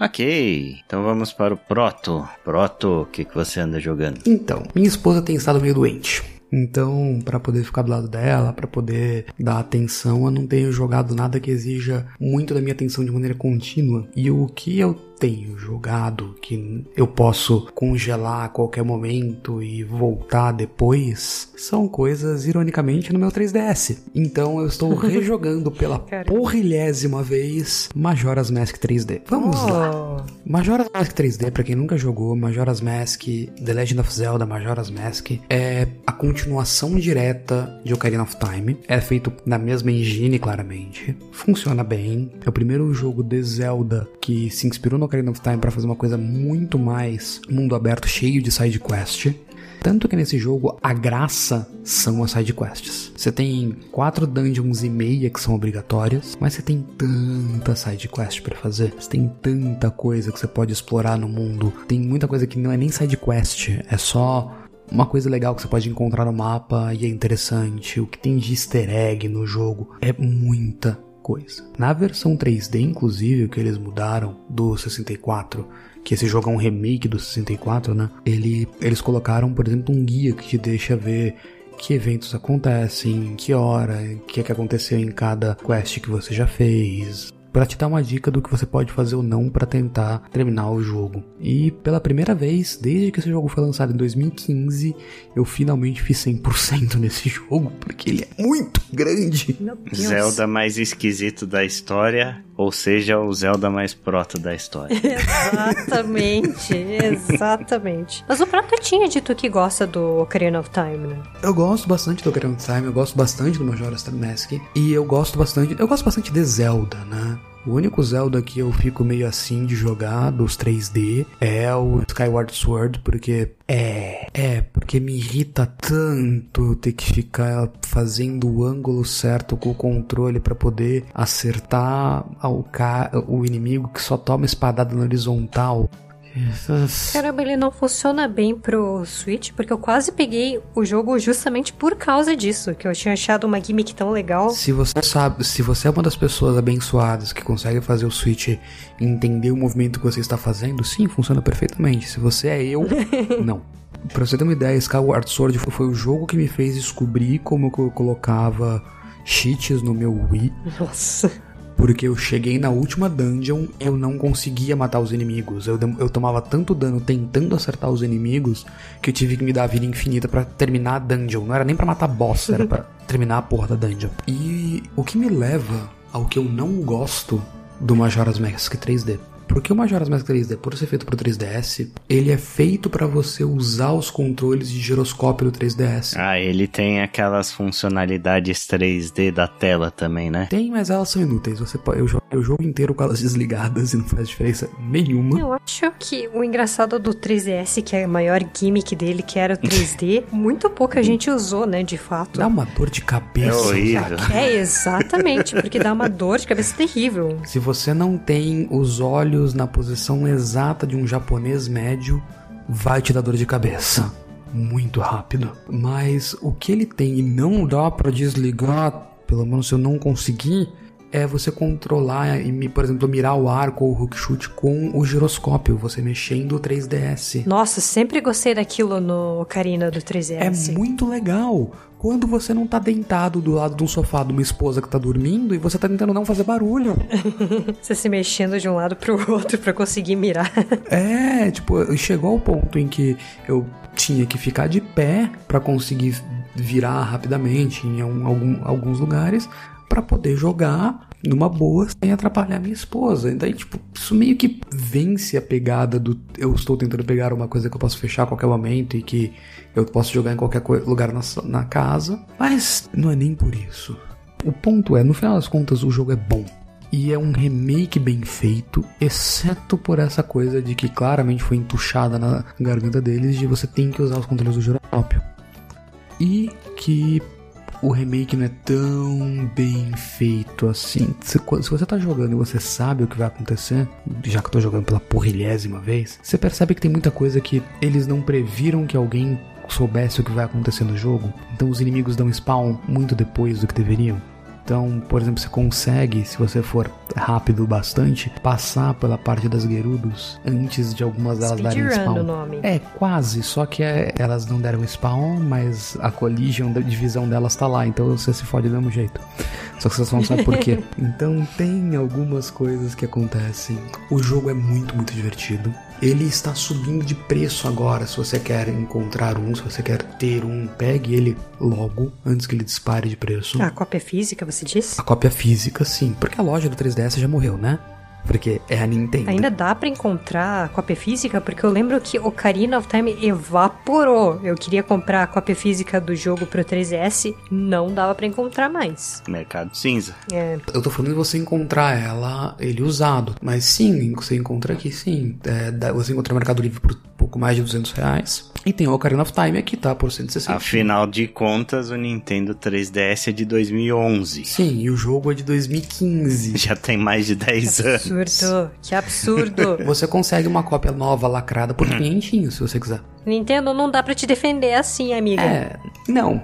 Ok, então vamos para o Proto. Proto, o que, que você anda jogando? Então, minha esposa tem estado meio doente. Então, para poder ficar do lado dela, para poder dar atenção, eu não tenho jogado nada que exija muito da minha atenção de maneira contínua. E o que eu tenho jogado, que eu posso congelar a qualquer momento e voltar depois, são coisas, ironicamente, no meu 3DS. Então eu estou (laughs) rejogando pela porrilhésima vez Majora's Mask 3D. Vamos oh. lá. Majora's Mask 3D, para quem nunca jogou, Majora's Mask, The Legend of Zelda Majora's Mask, é a continuação direta de Ocarina of Time. É feito na mesma engine, claramente. Funciona bem. É o primeiro jogo de Zelda que se inspirou no Ocarina of Time para fazer uma coisa muito mais mundo aberto, cheio de side quest. Tanto que nesse jogo a graça são as side quests. Você tem quatro dungeons e meia que são obrigatórias, mas você tem tanta side quest para fazer. Você tem tanta coisa que você pode explorar no mundo. Tem muita coisa que não é nem side quest, é só uma coisa legal que você pode encontrar no mapa e é interessante. O que tem de easter egg no jogo é muita coisa. Na versão 3D, inclusive, que eles mudaram do 64, que esse jogo é um remake do 64, né? Ele, eles colocaram, por exemplo, um guia que te deixa ver que eventos acontecem, que hora, o que, é que aconteceu em cada quest que você já fez, para te dar uma dica do que você pode fazer ou não para tentar terminar o jogo. E pela primeira vez, desde que esse jogo foi lançado em 2015, eu finalmente fiz 100% (laughs) nesse jogo, porque ele é muito grande. Zelda mais esquisito da história, ou seja, o Zelda mais proto da história. (laughs) exatamente, exatamente. Mas o Proto tinha dito que gosta do Ocarina of Time, né? Eu gosto bastante do Ocarina of Time, eu gosto bastante do Majora's Mask, e eu gosto bastante, eu gosto bastante de Zelda, né? O único Zelda que eu fico meio assim de jogar dos 3D é o Skyward Sword, porque é, é, porque me irrita tanto ter que ficar fazendo o ângulo certo com o controle para poder acertar o, o inimigo que só toma espadada na horizontal. Essas... Caramba, ele não funciona bem pro Switch, porque eu quase peguei o jogo justamente por causa disso, que eu tinha achado uma gimmick tão legal. Se você sabe, se você é uma das pessoas abençoadas que consegue fazer o Switch entender o movimento que você está fazendo, sim, funciona perfeitamente. Se você é eu, (laughs) não. Pra você ter uma ideia, Skyward Sword foi o jogo que me fez descobrir como eu colocava cheats no meu Wii. Nossa porque eu cheguei na última dungeon, eu não conseguia matar os inimigos. Eu, eu tomava tanto dano tentando acertar os inimigos que eu tive que me dar a vida infinita para terminar a dungeon. Não era nem para matar boss, era para (laughs) terminar a porra da dungeon. E o que me leva ao que eu não gosto do Majora's Mask 3D. Porque o Majora's Mask 3D, por ser feito pro 3DS, ele é feito para você usar os controles de giroscópio do 3DS. Ah, ele tem aquelas funcionalidades 3D da tela também, né? Tem, mas elas são inúteis. Você pode, eu jogo o jogo inteiro com elas desligadas e não faz diferença nenhuma. Eu acho que o engraçado do 3DS, que é a maior gimmick dele, que era o 3D, (laughs) muito pouca gente usou, né, de fato. Dá uma dor de cabeça. É horrível. É, exatamente, porque dá uma dor de cabeça terrível. Se você não tem os olhos na posição exata de um japonês médio, vai te dar dor de cabeça. Muito rápido. Mas o que ele tem e não dá para desligar, pelo menos se eu não conseguir, é você controlar e, por exemplo, mirar o arco ou o hook shoot com o giroscópio, você mexendo o 3DS. Nossa, sempre gostei daquilo no Ocarina do 3DS. É muito legal. Quando você não tá deitado do lado de um sofá de uma esposa que tá dormindo e você tá tentando não fazer barulho. (laughs) você se mexendo de um lado pro outro para conseguir mirar. (laughs) é, tipo, chegou ao ponto em que eu tinha que ficar de pé para conseguir virar rapidamente em algum, alguns lugares para poder jogar numa boa sem atrapalhar minha esposa. Daí, tipo, isso meio que vence a pegada do eu estou tentando pegar uma coisa que eu posso fechar a qualquer momento e que eu posso jogar em qualquer lugar na, na casa. Mas não é nem por isso. O ponto é, no final das contas, o jogo é bom. E é um remake bem feito, exceto por essa coisa de que claramente foi entuchada na garganta deles de você tem que usar os controles do giroscópio. E que o remake não é tão bem feito assim. Se, se, você tá jogando e você sabe o que vai acontecer, já que eu tô jogando pela porrilhésima vez, você percebe que tem muita coisa que eles não previram que alguém soubesse o que vai acontecer no jogo. Então os inimigos dão spawn muito depois do que deveriam. Então, por exemplo, você consegue, se você for rápido bastante, passar pela parte das Gerudos antes de algumas delas Speed darem spawn. O nome. É, quase, só que é, elas não deram spawn, mas a collision da divisão delas tá lá, então você se fode do mesmo jeito. Só que vocês não sabem por quê. (laughs) Então tem algumas coisas que acontecem. O jogo é muito, muito divertido. Ele está subindo de preço agora. Se você quer encontrar um, se você quer ter um, pegue ele logo, antes que ele dispare de preço. A cópia física, você disse? A cópia física, sim. Porque a loja do 3DS já morreu, né? Porque é a Nintendo. Ainda dá para encontrar a cópia física? Porque eu lembro que Ocarina of Time evaporou. Eu queria comprar a cópia física do jogo pro 3DS, não dava para encontrar mais. Mercado cinza. É. Eu tô falando de você encontrar ela, ele usado. Mas sim, você encontra aqui sim. É, você encontra no Mercado Livre por pouco mais de 200 reais. E tem o Ocarina of Time aqui, tá? Por 160. Afinal de contas, o Nintendo 3DS é de 2011. Sim, e o jogo é de 2015. (laughs) Já tem mais de 10 anos absurdo, que absurdo. (laughs) Você consegue uma cópia nova lacrada por 500 se você quiser. Nintendo não dá para te defender assim, amiga. É, não.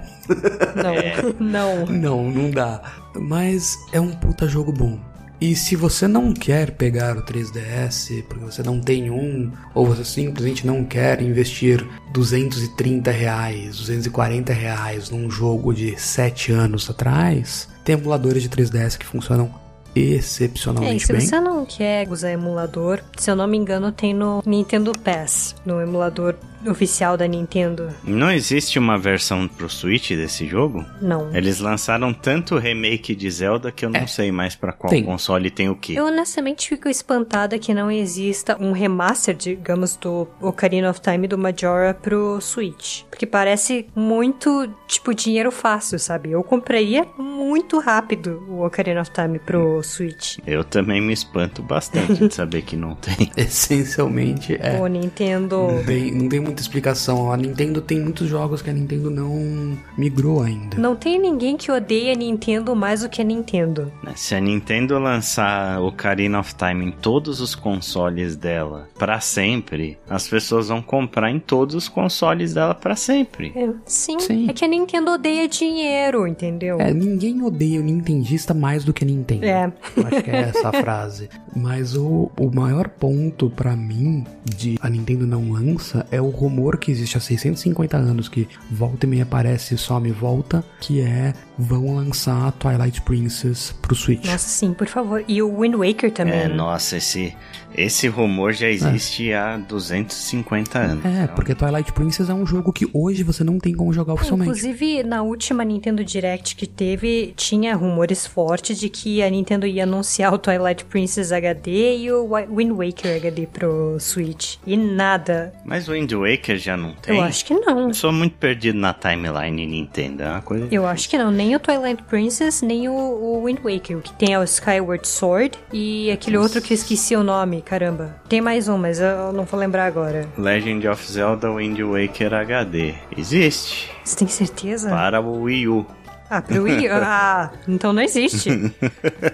Não, (laughs) é. não. Não, não dá. Mas é um puta jogo bom. E se você não quer pegar o 3DS porque você não tem um, ou você simplesmente não quer investir 230 reais, 240 reais num jogo de 7 anos atrás, tem emuladores de 3DS que funcionam excepcionalmente é, se bem. Se você não quer usar emulador, se eu não me engano, tem no Nintendo Pass, no emulador oficial da Nintendo. Não existe uma versão pro Switch desse jogo? Não. Eles lançaram tanto o remake de Zelda que eu não é. sei mais para qual tem. console tem o que. Eu honestamente fico espantada que não exista um remaster, digamos, do Ocarina of Time do Majora pro Switch. Porque parece muito, tipo, dinheiro fácil, sabe? Eu compraria muito rápido o Ocarina of Time pro Switch. Eu também me espanto bastante de (laughs) saber que não tem. Essencialmente é. O Nintendo. Não tem, não tem muita explicação. A Nintendo tem muitos jogos que a Nintendo não migrou ainda. Não tem ninguém que odeie a Nintendo mais do que a Nintendo. É, se a Nintendo lançar o Ocarina of Time em todos os consoles dela para sempre, as pessoas vão comprar em todos os consoles dela para sempre. É, sim. sim. É que a Nintendo odeia dinheiro, entendeu? É, ninguém odeia o nintendista mais do que a Nintendo. É. Eu acho que é essa a frase. (laughs) Mas o, o maior ponto para mim de a Nintendo não lança é o rumor que existe há 650 anos que volta e meia aparece, some e volta, que é vão lançar Twilight Princess pro Switch. Nossa, sim, por favor. E o Wind Waker também. É, nossa, esse, esse rumor já existe é. há 250 anos. É, então. porque Twilight Princess é um jogo que hoje você não tem como jogar oficialmente. Inclusive, na última Nintendo Direct que teve, tinha rumores fortes de que a Nintendo ia anunciar o Twilight Princess HD e o Wind Waker HD pro Switch. E nada. Mas o Wind Waker já não tem? Eu acho que não. Eu sou muito perdido na timeline Nintendo, é uma coisa... Eu acho que não, nem nem o Twilight Princess, nem o, o Wind Waker. O que tem é o Skyward Sword e aquele outro que eu esqueci o nome, caramba. Tem mais um, mas eu não vou lembrar agora. Legend of Zelda Wind Waker HD. Existe. Você tem certeza? Para o Wii U. Ah, pro Wii U? (laughs) Ah, então não existe.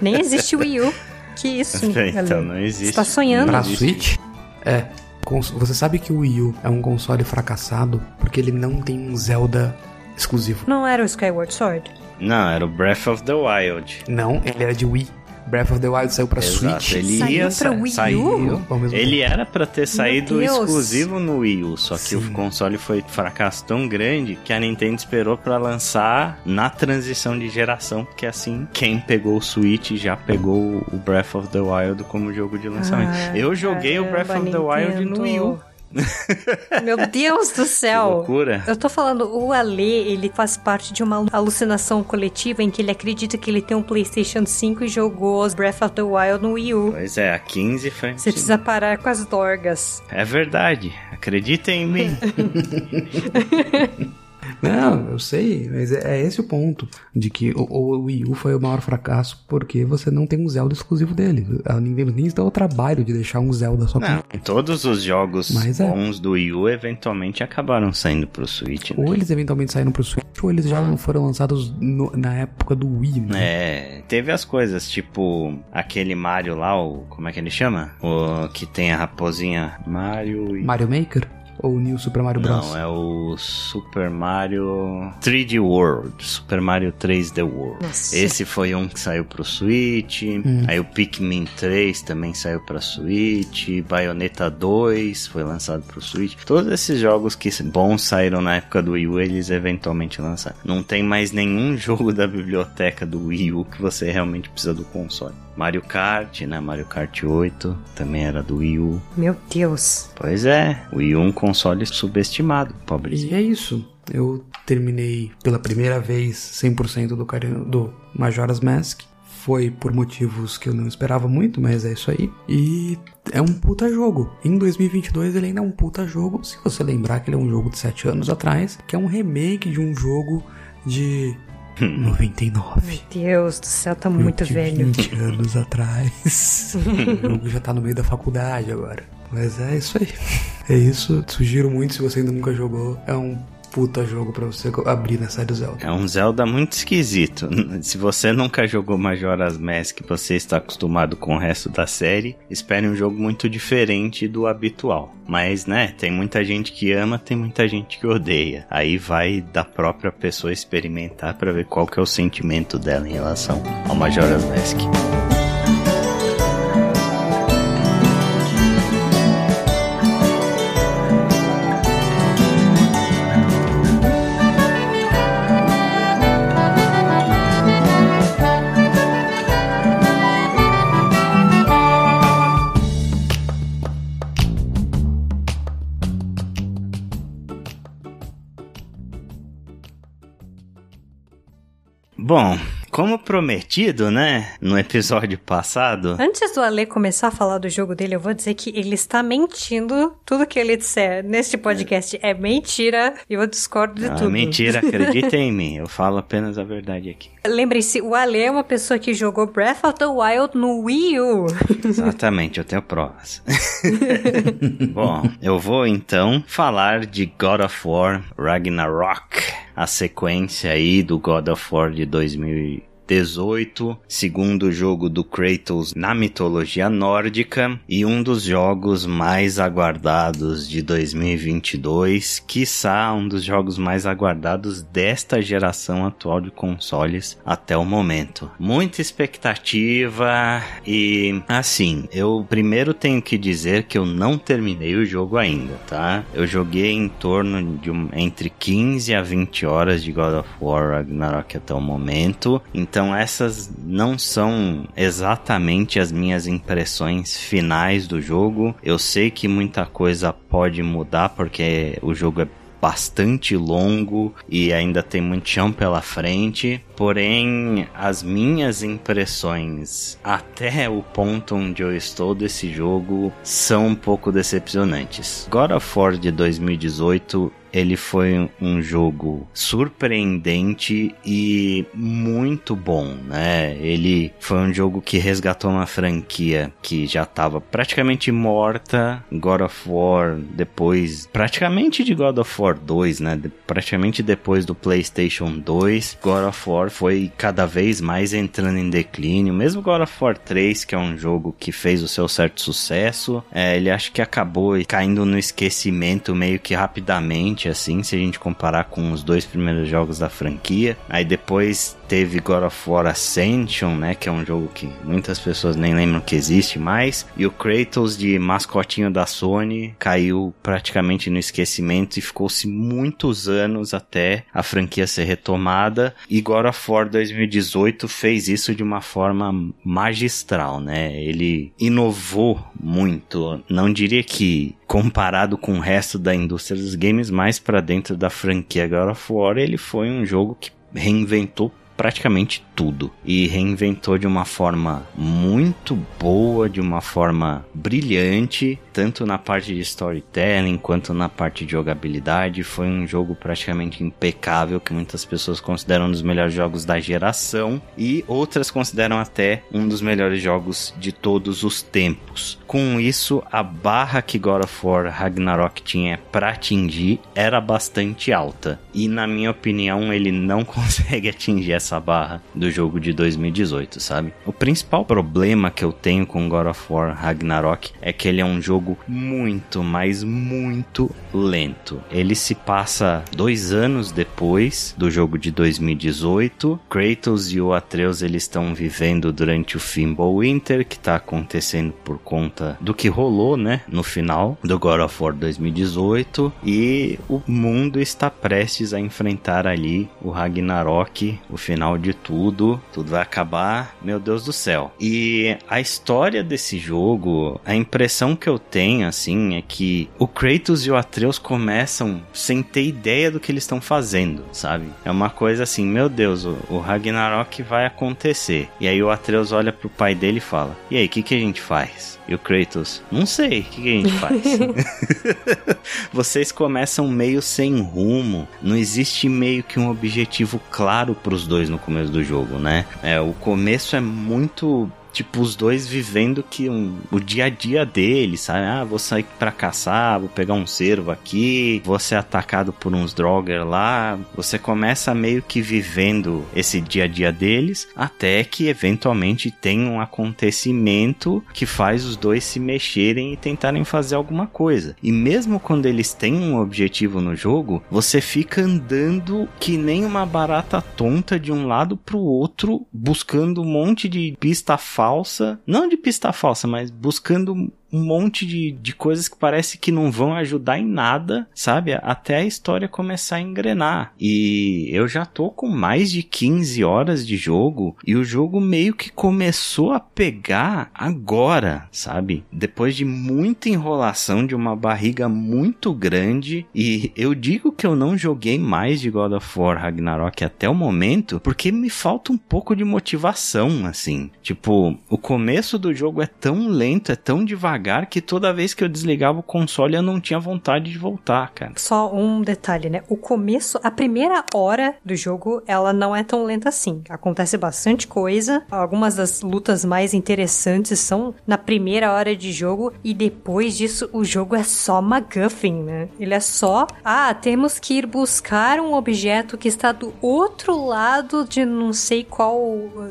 Nem existe o Wii U. Que isso, Então não existe. Você tá sonhando. Pra Switch? É. Você sabe que o Wii U é um console fracassado porque ele não tem um Zelda exclusivo. Não era o Skyward Sword? Não, era o Breath of the Wild. Não, ele era de Wii. Breath of the Wild saiu pra Exato, Switch. Ele saiu ia pra Wii U? saiu. Ele era pra ter saído exclusivo no Wii U, só que Sim. o console foi fracasso tão grande que a Nintendo esperou pra lançar na transição de geração, porque assim, quem pegou o Switch já pegou o Breath of the Wild como jogo de lançamento. Ah, Eu joguei o Breath caramba, of the Wild no Wii U. Meu Deus do Que céu! loucura. Eu tô falando, o Ale, ele faz parte de uma alucinação coletiva em que ele acredita que ele tem um PlayStation 5 e jogou os Breath of the Wild no Wii U. Pois é, a 15 frente. Você precisa parar com as dorgas. É verdade. Acreditem em mim. (laughs) Não, eu sei, mas é, é esse o ponto. De que o, o Wii U foi o maior fracasso porque você não tem um Zelda exclusivo dele. A Nintendo nem se o trabalho de deixar um Zelda só Não, com. todos os jogos Mas é. bons do Wii U eventualmente acabaram saindo pro Switch. né? Ou eles eventualmente saíram pro Switch, ou eles já não foram lançados no- na época do Wii, né? É, teve as coisas, tipo aquele Mario lá, o. Como é que ele chama? O que tem a raposinha Mario e. Mario Maker? Ou New Super Mario Bros? Não, é o Super Mario 3D World. Super Mario 3D World. Nossa. Esse foi um que saiu pro Switch. Hum. Aí o Pikmin 3 também saiu pra Switch. Bayonetta 2 foi lançado pro Switch. Todos esses jogos que bons saíram na época do Wii U, eles eventualmente lançaram. Não tem mais nenhum (laughs) jogo da biblioteca do Wii U que você realmente precisa do console. Mario Kart, né? Mario Kart 8 também era do Wii U. Meu Deus. Pois é, o Wii U um console subestimado, pobrezinho. E é isso. Eu terminei pela primeira vez 100% do, carinho, do Majora's Mask. Foi por motivos que eu não esperava muito, mas é isso aí. E é um puta jogo. Em 2022 ele ainda é um puta jogo. Se você lembrar que ele é um jogo de 7 anos atrás, que é um remake de um jogo de 99. Meu Deus do céu, tá muito velho. 20 anos atrás. (laughs) o jogo já tá no meio da faculdade agora. Mas é isso aí. É isso. Sugiro muito se você ainda nunca jogou. É um puta jogo pra você abrir na série Zelda. É um Zelda muito esquisito. (laughs) Se você nunca jogou Majora's Mask você está acostumado com o resto da série, espere um jogo muito diferente do habitual. Mas, né, tem muita gente que ama, tem muita gente que odeia. Aí vai da própria pessoa experimentar pra ver qual que é o sentimento dela em relação ao Majora's Mask. Bom, como prometido, né, no episódio passado, Antes do Ale começar a falar do jogo dele, eu vou dizer que ele está mentindo. Tudo que ele disser neste podcast é mentira e eu discordo de Ah, tudo. mentira, acredita (laughs) em mim, eu falo apenas a verdade aqui. Lembre-se, o Ale é uma pessoa que jogou Breath of the Wild no Wii U. Exatamente, eu tenho provas. (laughs) Bom, eu vou então falar de God of War Ragnarok, a sequência aí do God of War de 2018, segundo jogo do Kratos na mitologia nórdica e um dos jogos mais aguardados de 2022, quiçá um dos jogos mais aguardados desta geração atual de consoles até o momento. Muita expectativa e assim, eu primeiro tenho que dizer que eu não terminei o jogo ainda, tá? Eu joguei em torno de um, entre 15 a 20 horas de God of War Ragnarok até o momento. Então essas não são exatamente as minhas impressões finais do jogo. Eu sei que muita coisa pode mudar porque o jogo é bastante longo e ainda tem muito chão pela frente. Porém, as minhas impressões até o ponto onde eu estou desse jogo são um pouco decepcionantes. God of War de 2018 ele foi um jogo surpreendente e muito bom, né? Ele foi um jogo que resgatou uma franquia que já estava praticamente morta. God of War, depois, praticamente de God of War 2, né? Praticamente depois do PlayStation 2, God of War foi cada vez mais entrando em declínio. Mesmo God of War 3, que é um jogo que fez o seu certo sucesso, é, ele acho que acabou caindo no esquecimento meio que rapidamente, assim, se a gente comparar com os dois primeiros jogos da franquia. Aí depois teve God of War Ascension, né, que é um jogo que muitas pessoas nem lembram que existe mais, e o Kratos de mascotinho da Sony caiu praticamente no esquecimento e ficou-se muitos anos até a franquia ser retomada, e God of War 2018 fez isso de uma forma magistral, né? Ele inovou muito, não diria que comparado com o resto da indústria dos games, mais para dentro da franquia God of War, ele foi um jogo que reinventou praticamente tudo e reinventou de uma forma muito boa, de uma forma brilhante, tanto na parte de storytelling quanto na parte de jogabilidade. Foi um jogo praticamente impecável que muitas pessoas consideram um dos melhores jogos da geração e outras consideram até um dos melhores jogos de todos os tempos. Com isso, a barra que God of War Ragnarok tinha para atingir era bastante alta e na minha opinião ele não (laughs) consegue atingir essa barra do jogo de 2018, sabe? O principal problema que eu tenho com God of War Ragnarok é que ele é um jogo muito, mas muito lento. Ele se passa dois anos depois do jogo de 2018. Kratos e o Atreus eles estão vivendo durante o Fimbulwinter, que está acontecendo por conta do que rolou, né, no final do God of War 2018, e o mundo está prestes a enfrentar ali o Ragnarok, o final de tudo, tudo vai acabar, meu Deus do céu. E a história desse jogo, a impressão que eu tenho, assim, é que o Kratos e o Atreus começam sem ter ideia do que eles estão fazendo, sabe? É uma coisa assim, meu Deus, o, o Ragnarok vai acontecer. E aí o Atreus olha pro pai dele e fala: E aí, o que, que a gente faz? E o Kratos, não sei, o que, que a gente faz? (laughs) Vocês começam meio sem rumo, não existe meio que um objetivo claro pros dois no começo do jogo, né? É, o começo é muito tipo, os dois vivendo que um, o dia a dia deles, sabe? Ah, vou sair para caçar, vou pegar um cervo aqui, vou ser atacado por uns drogger lá. Você começa meio que vivendo esse dia a dia deles, até que eventualmente tem um acontecimento que faz os dois se mexerem e tentarem fazer alguma coisa. E mesmo quando eles têm um objetivo no jogo, você fica andando que nem uma barata tonta de um lado pro outro, buscando um monte de pista falsa, não de pista falsa, mas buscando um monte de, de coisas que parece que não vão ajudar em nada, sabe? Até a história começar a engrenar. E eu já tô com mais de 15 horas de jogo e o jogo meio que começou a pegar agora, sabe? Depois de muita enrolação, de uma barriga muito grande. E eu digo que eu não joguei mais de God of War Ragnarok até o momento porque me falta um pouco de motivação, assim. Tipo, o começo do jogo é tão lento, é tão devagar devagar que toda vez que eu desligava o console eu não tinha vontade de voltar, cara. Só um detalhe, né? O começo, a primeira hora do jogo, ela não é tão lenta assim. Acontece bastante coisa. Algumas das lutas mais interessantes são na primeira hora de jogo e depois disso o jogo é só MacGuffin, né? Ele é só, ah, temos que ir buscar um objeto que está do outro lado de não sei qual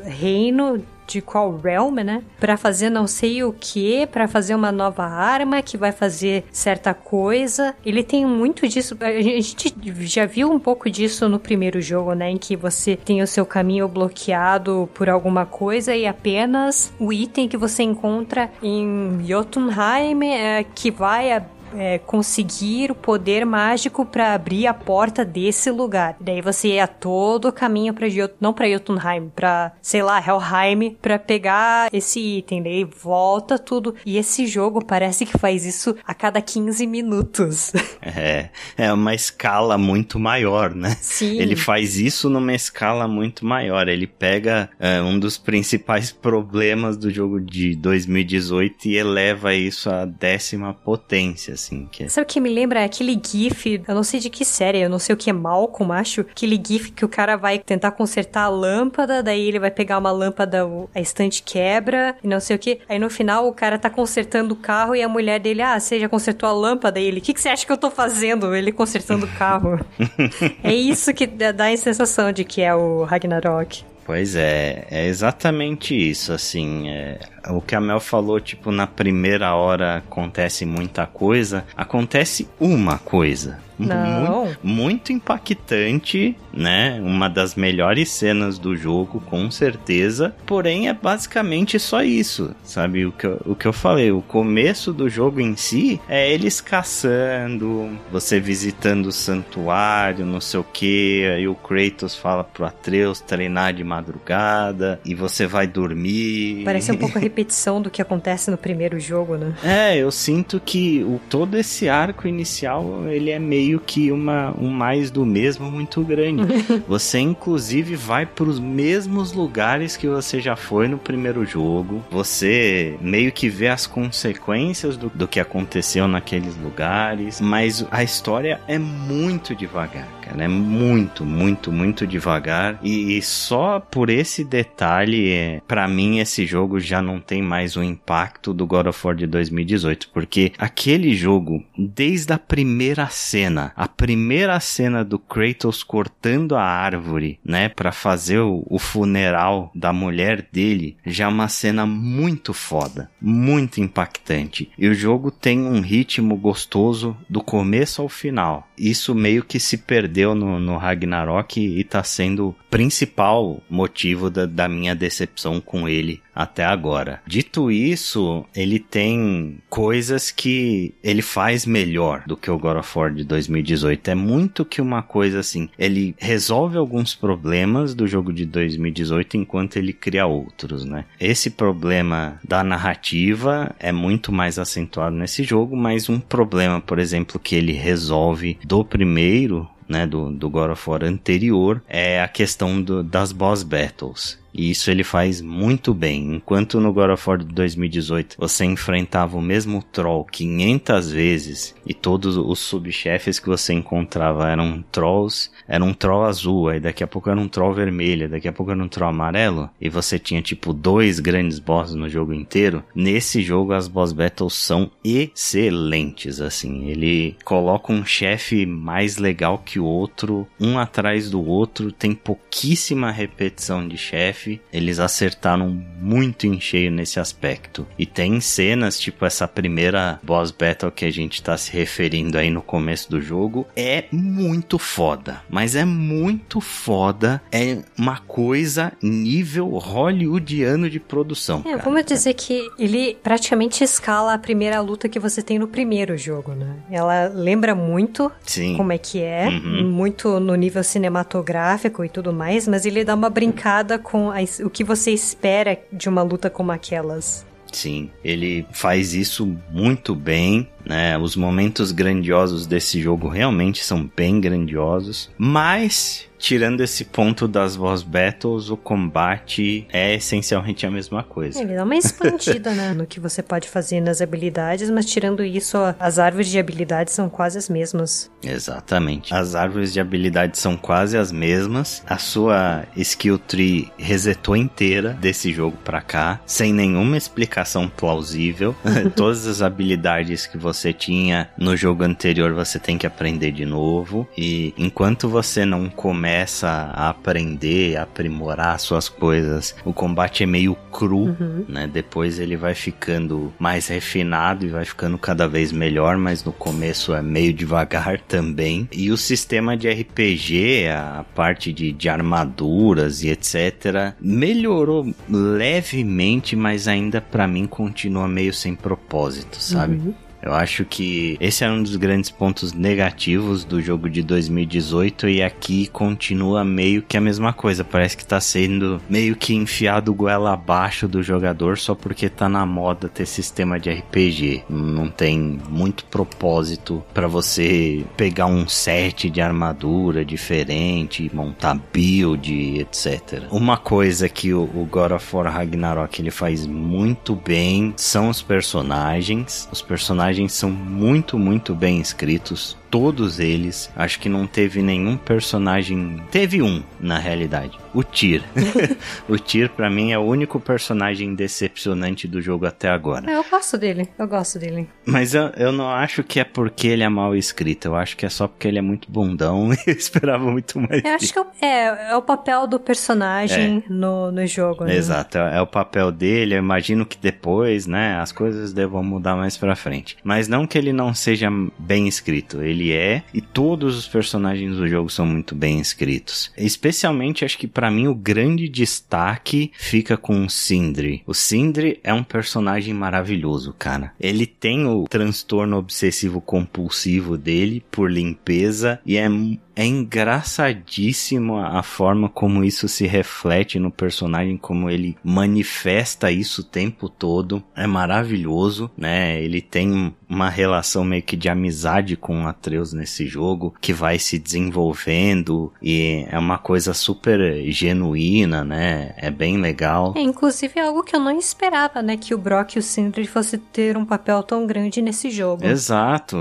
reino de qual realm, né? Para fazer não sei o que, para fazer uma nova arma que vai fazer certa coisa. Ele tem muito disso. A gente já viu um pouco disso no primeiro jogo, né? Em que você tem o seu caminho bloqueado por alguma coisa e apenas o item que você encontra em Jotunheim é, que vai é, conseguir o poder mágico para abrir a porta desse lugar. Daí você ia todo o caminho para não para Jotunheim, para sei lá, Helheim, para pegar esse item. Daí volta tudo. E esse jogo parece que faz isso a cada 15 minutos. (laughs) É, é uma escala muito maior, né? Sim. Ele faz isso numa escala muito maior. Ele pega é, um dos principais (laughs) problemas do jogo de 2018 e eleva isso à décima potência, assim. Que... É Sabe o que me lembra? É aquele gif, eu não sei de que série, eu não sei o que é Malcolm, acho. Aquele gif que o cara vai tentar consertar a lâmpada, daí ele vai pegar uma lâmpada, a estante quebra, e não sei o que. Aí no final o cara tá consertando o carro e a mulher dele, ah, você já consertou a lâmpada? E ele, o que, que você acha que eu tô fazendo? Ele consertando o carro. (laughs) é isso que dá a sensação de que é o Ragnarok. Pois é, é exatamente isso, assim, é, o que a Mel falou, tipo, na primeira hora acontece muita coisa, acontece uma coisa. Não. Muito, muito impactante, né? Uma das melhores cenas do jogo, com certeza. Porém, é basicamente só isso, sabe? O que, eu, o que eu falei, o começo do jogo em si é eles caçando, você visitando o santuário, não sei o que. Aí o Kratos fala pro Atreus treinar de madrugada e você vai dormir. Parece um pouco (laughs) repetição do que acontece no primeiro jogo, né? É, eu sinto que o, todo esse arco inicial, ele é meio que uma, um mais do mesmo muito grande. (laughs) você, inclusive, vai para os mesmos lugares que você já foi no primeiro jogo. Você meio que vê as consequências do, do que aconteceu naqueles lugares. Mas a história é muito devagar, cara. É muito, muito, muito devagar. E, e só por esse detalhe, é, para mim, esse jogo já não tem mais o impacto do God of War de 2018, porque aquele jogo, desde a primeira cena, a primeira cena do Kratos cortando a árvore, né, para fazer o, o funeral da mulher dele, já é uma cena muito foda, muito impactante. E o jogo tem um ritmo gostoso do começo ao final. Isso meio que se perdeu no, no Ragnarok e tá sendo o principal motivo da, da minha decepção com ele até agora. Dito isso, ele tem coisas que ele faz melhor do que o God of War de 2018. É muito que uma coisa assim, ele resolve alguns problemas do jogo de 2018 enquanto ele cria outros, né? Esse problema da narrativa é muito mais acentuado nesse jogo, mas um problema, por exemplo, que ele resolve do primeiro né, do, do God of War anterior, é a questão do, das boss battles. E isso ele faz muito bem. Enquanto no God of War de 2018 você enfrentava o mesmo troll 500 vezes e todos os subchefes que você encontrava eram trolls, era um troll azul, aí daqui a pouco era um troll vermelho, daqui a pouco era um troll amarelo, e você tinha tipo dois grandes bosses no jogo inteiro. Nesse jogo as boss battles são excelentes, assim. Ele coloca um chefe mais legal que o outro, um atrás do outro, tem pouquíssima repetição de chefe eles acertaram muito em cheio nesse aspecto. E tem cenas, tipo essa primeira boss battle que a gente tá se referindo aí no começo do jogo, é muito foda. Mas é muito foda. É uma coisa nível hollywoodiano de produção. É, cara. vamos dizer que ele praticamente escala a primeira luta que você tem no primeiro jogo, né? Ela lembra muito Sim. como é que é, uhum. muito no nível cinematográfico e tudo mais, mas ele dá uma brincada com o que você espera de uma luta como aquelas. Sim, ele faz isso muito bem, né? Os momentos grandiosos desse jogo realmente são bem grandiosos, mas tirando esse ponto das boss battles, o combate é essencialmente a mesma coisa. Ele dá uma expandida, né, no que você pode fazer nas habilidades, mas tirando isso, as árvores de habilidades são quase as mesmas. Exatamente. As árvores de habilidades são quase as mesmas. A sua skill tree resetou inteira desse jogo pra cá, sem nenhuma explicação plausível. (laughs) Todas as habilidades que você tinha no jogo anterior você tem que aprender de novo. E enquanto você não começa começa a aprender, a aprimorar suas coisas, o combate é meio cru, uhum. né? Depois ele vai ficando mais refinado e vai ficando cada vez melhor, mas no começo é meio (laughs) devagar também. E o sistema de RPG, a parte de, de armaduras e etc, melhorou levemente, mas ainda para mim continua meio sem propósito, sabe? Uhum. Eu acho que esse é um dos grandes pontos negativos do jogo de 2018 e aqui continua meio que a mesma coisa. Parece que tá sendo meio que enfiado goela abaixo do jogador só porque tá na moda ter sistema de RPG. Não tem muito propósito para você pegar um set de armadura diferente, montar build, etc. Uma coisa que o God of War Ragnarok ele faz muito bem são os personagens. Os personagens personagens são muito, muito bem escritos todos eles. Acho que não teve nenhum personagem. Teve um, na realidade. O Tyr. (laughs) o Tyr, para mim, é o único personagem decepcionante do jogo até agora. Eu gosto dele, eu gosto dele. Mas eu, eu não acho que é porque ele é mal escrito. Eu acho que é só porque ele é muito bundão (laughs) e eu esperava muito mais. Eu acho que é, é, é o papel do personagem é. no, no jogo. Né? Exato, é, é o papel dele. Eu imagino que depois, né, as coisas devam mudar mais pra frente. Mas não que ele não seja bem escrito. Ele ele é e todos os personagens do jogo são muito bem escritos. Especialmente, acho que para mim o grande destaque fica com o Sindri. O Sindri é um personagem maravilhoso, cara. Ele tem o transtorno obsessivo compulsivo dele por limpeza e é é engraçadíssimo a forma como isso se reflete no personagem, como ele manifesta isso o tempo todo. É maravilhoso, né? Ele tem uma relação meio que de amizade com o Atreus nesse jogo, que vai se desenvolvendo e é uma coisa super genuína, né? É bem legal. É, inclusive é algo que eu não esperava, né? Que o Brock e o Sindri fossem ter um papel tão grande nesse jogo. Exato.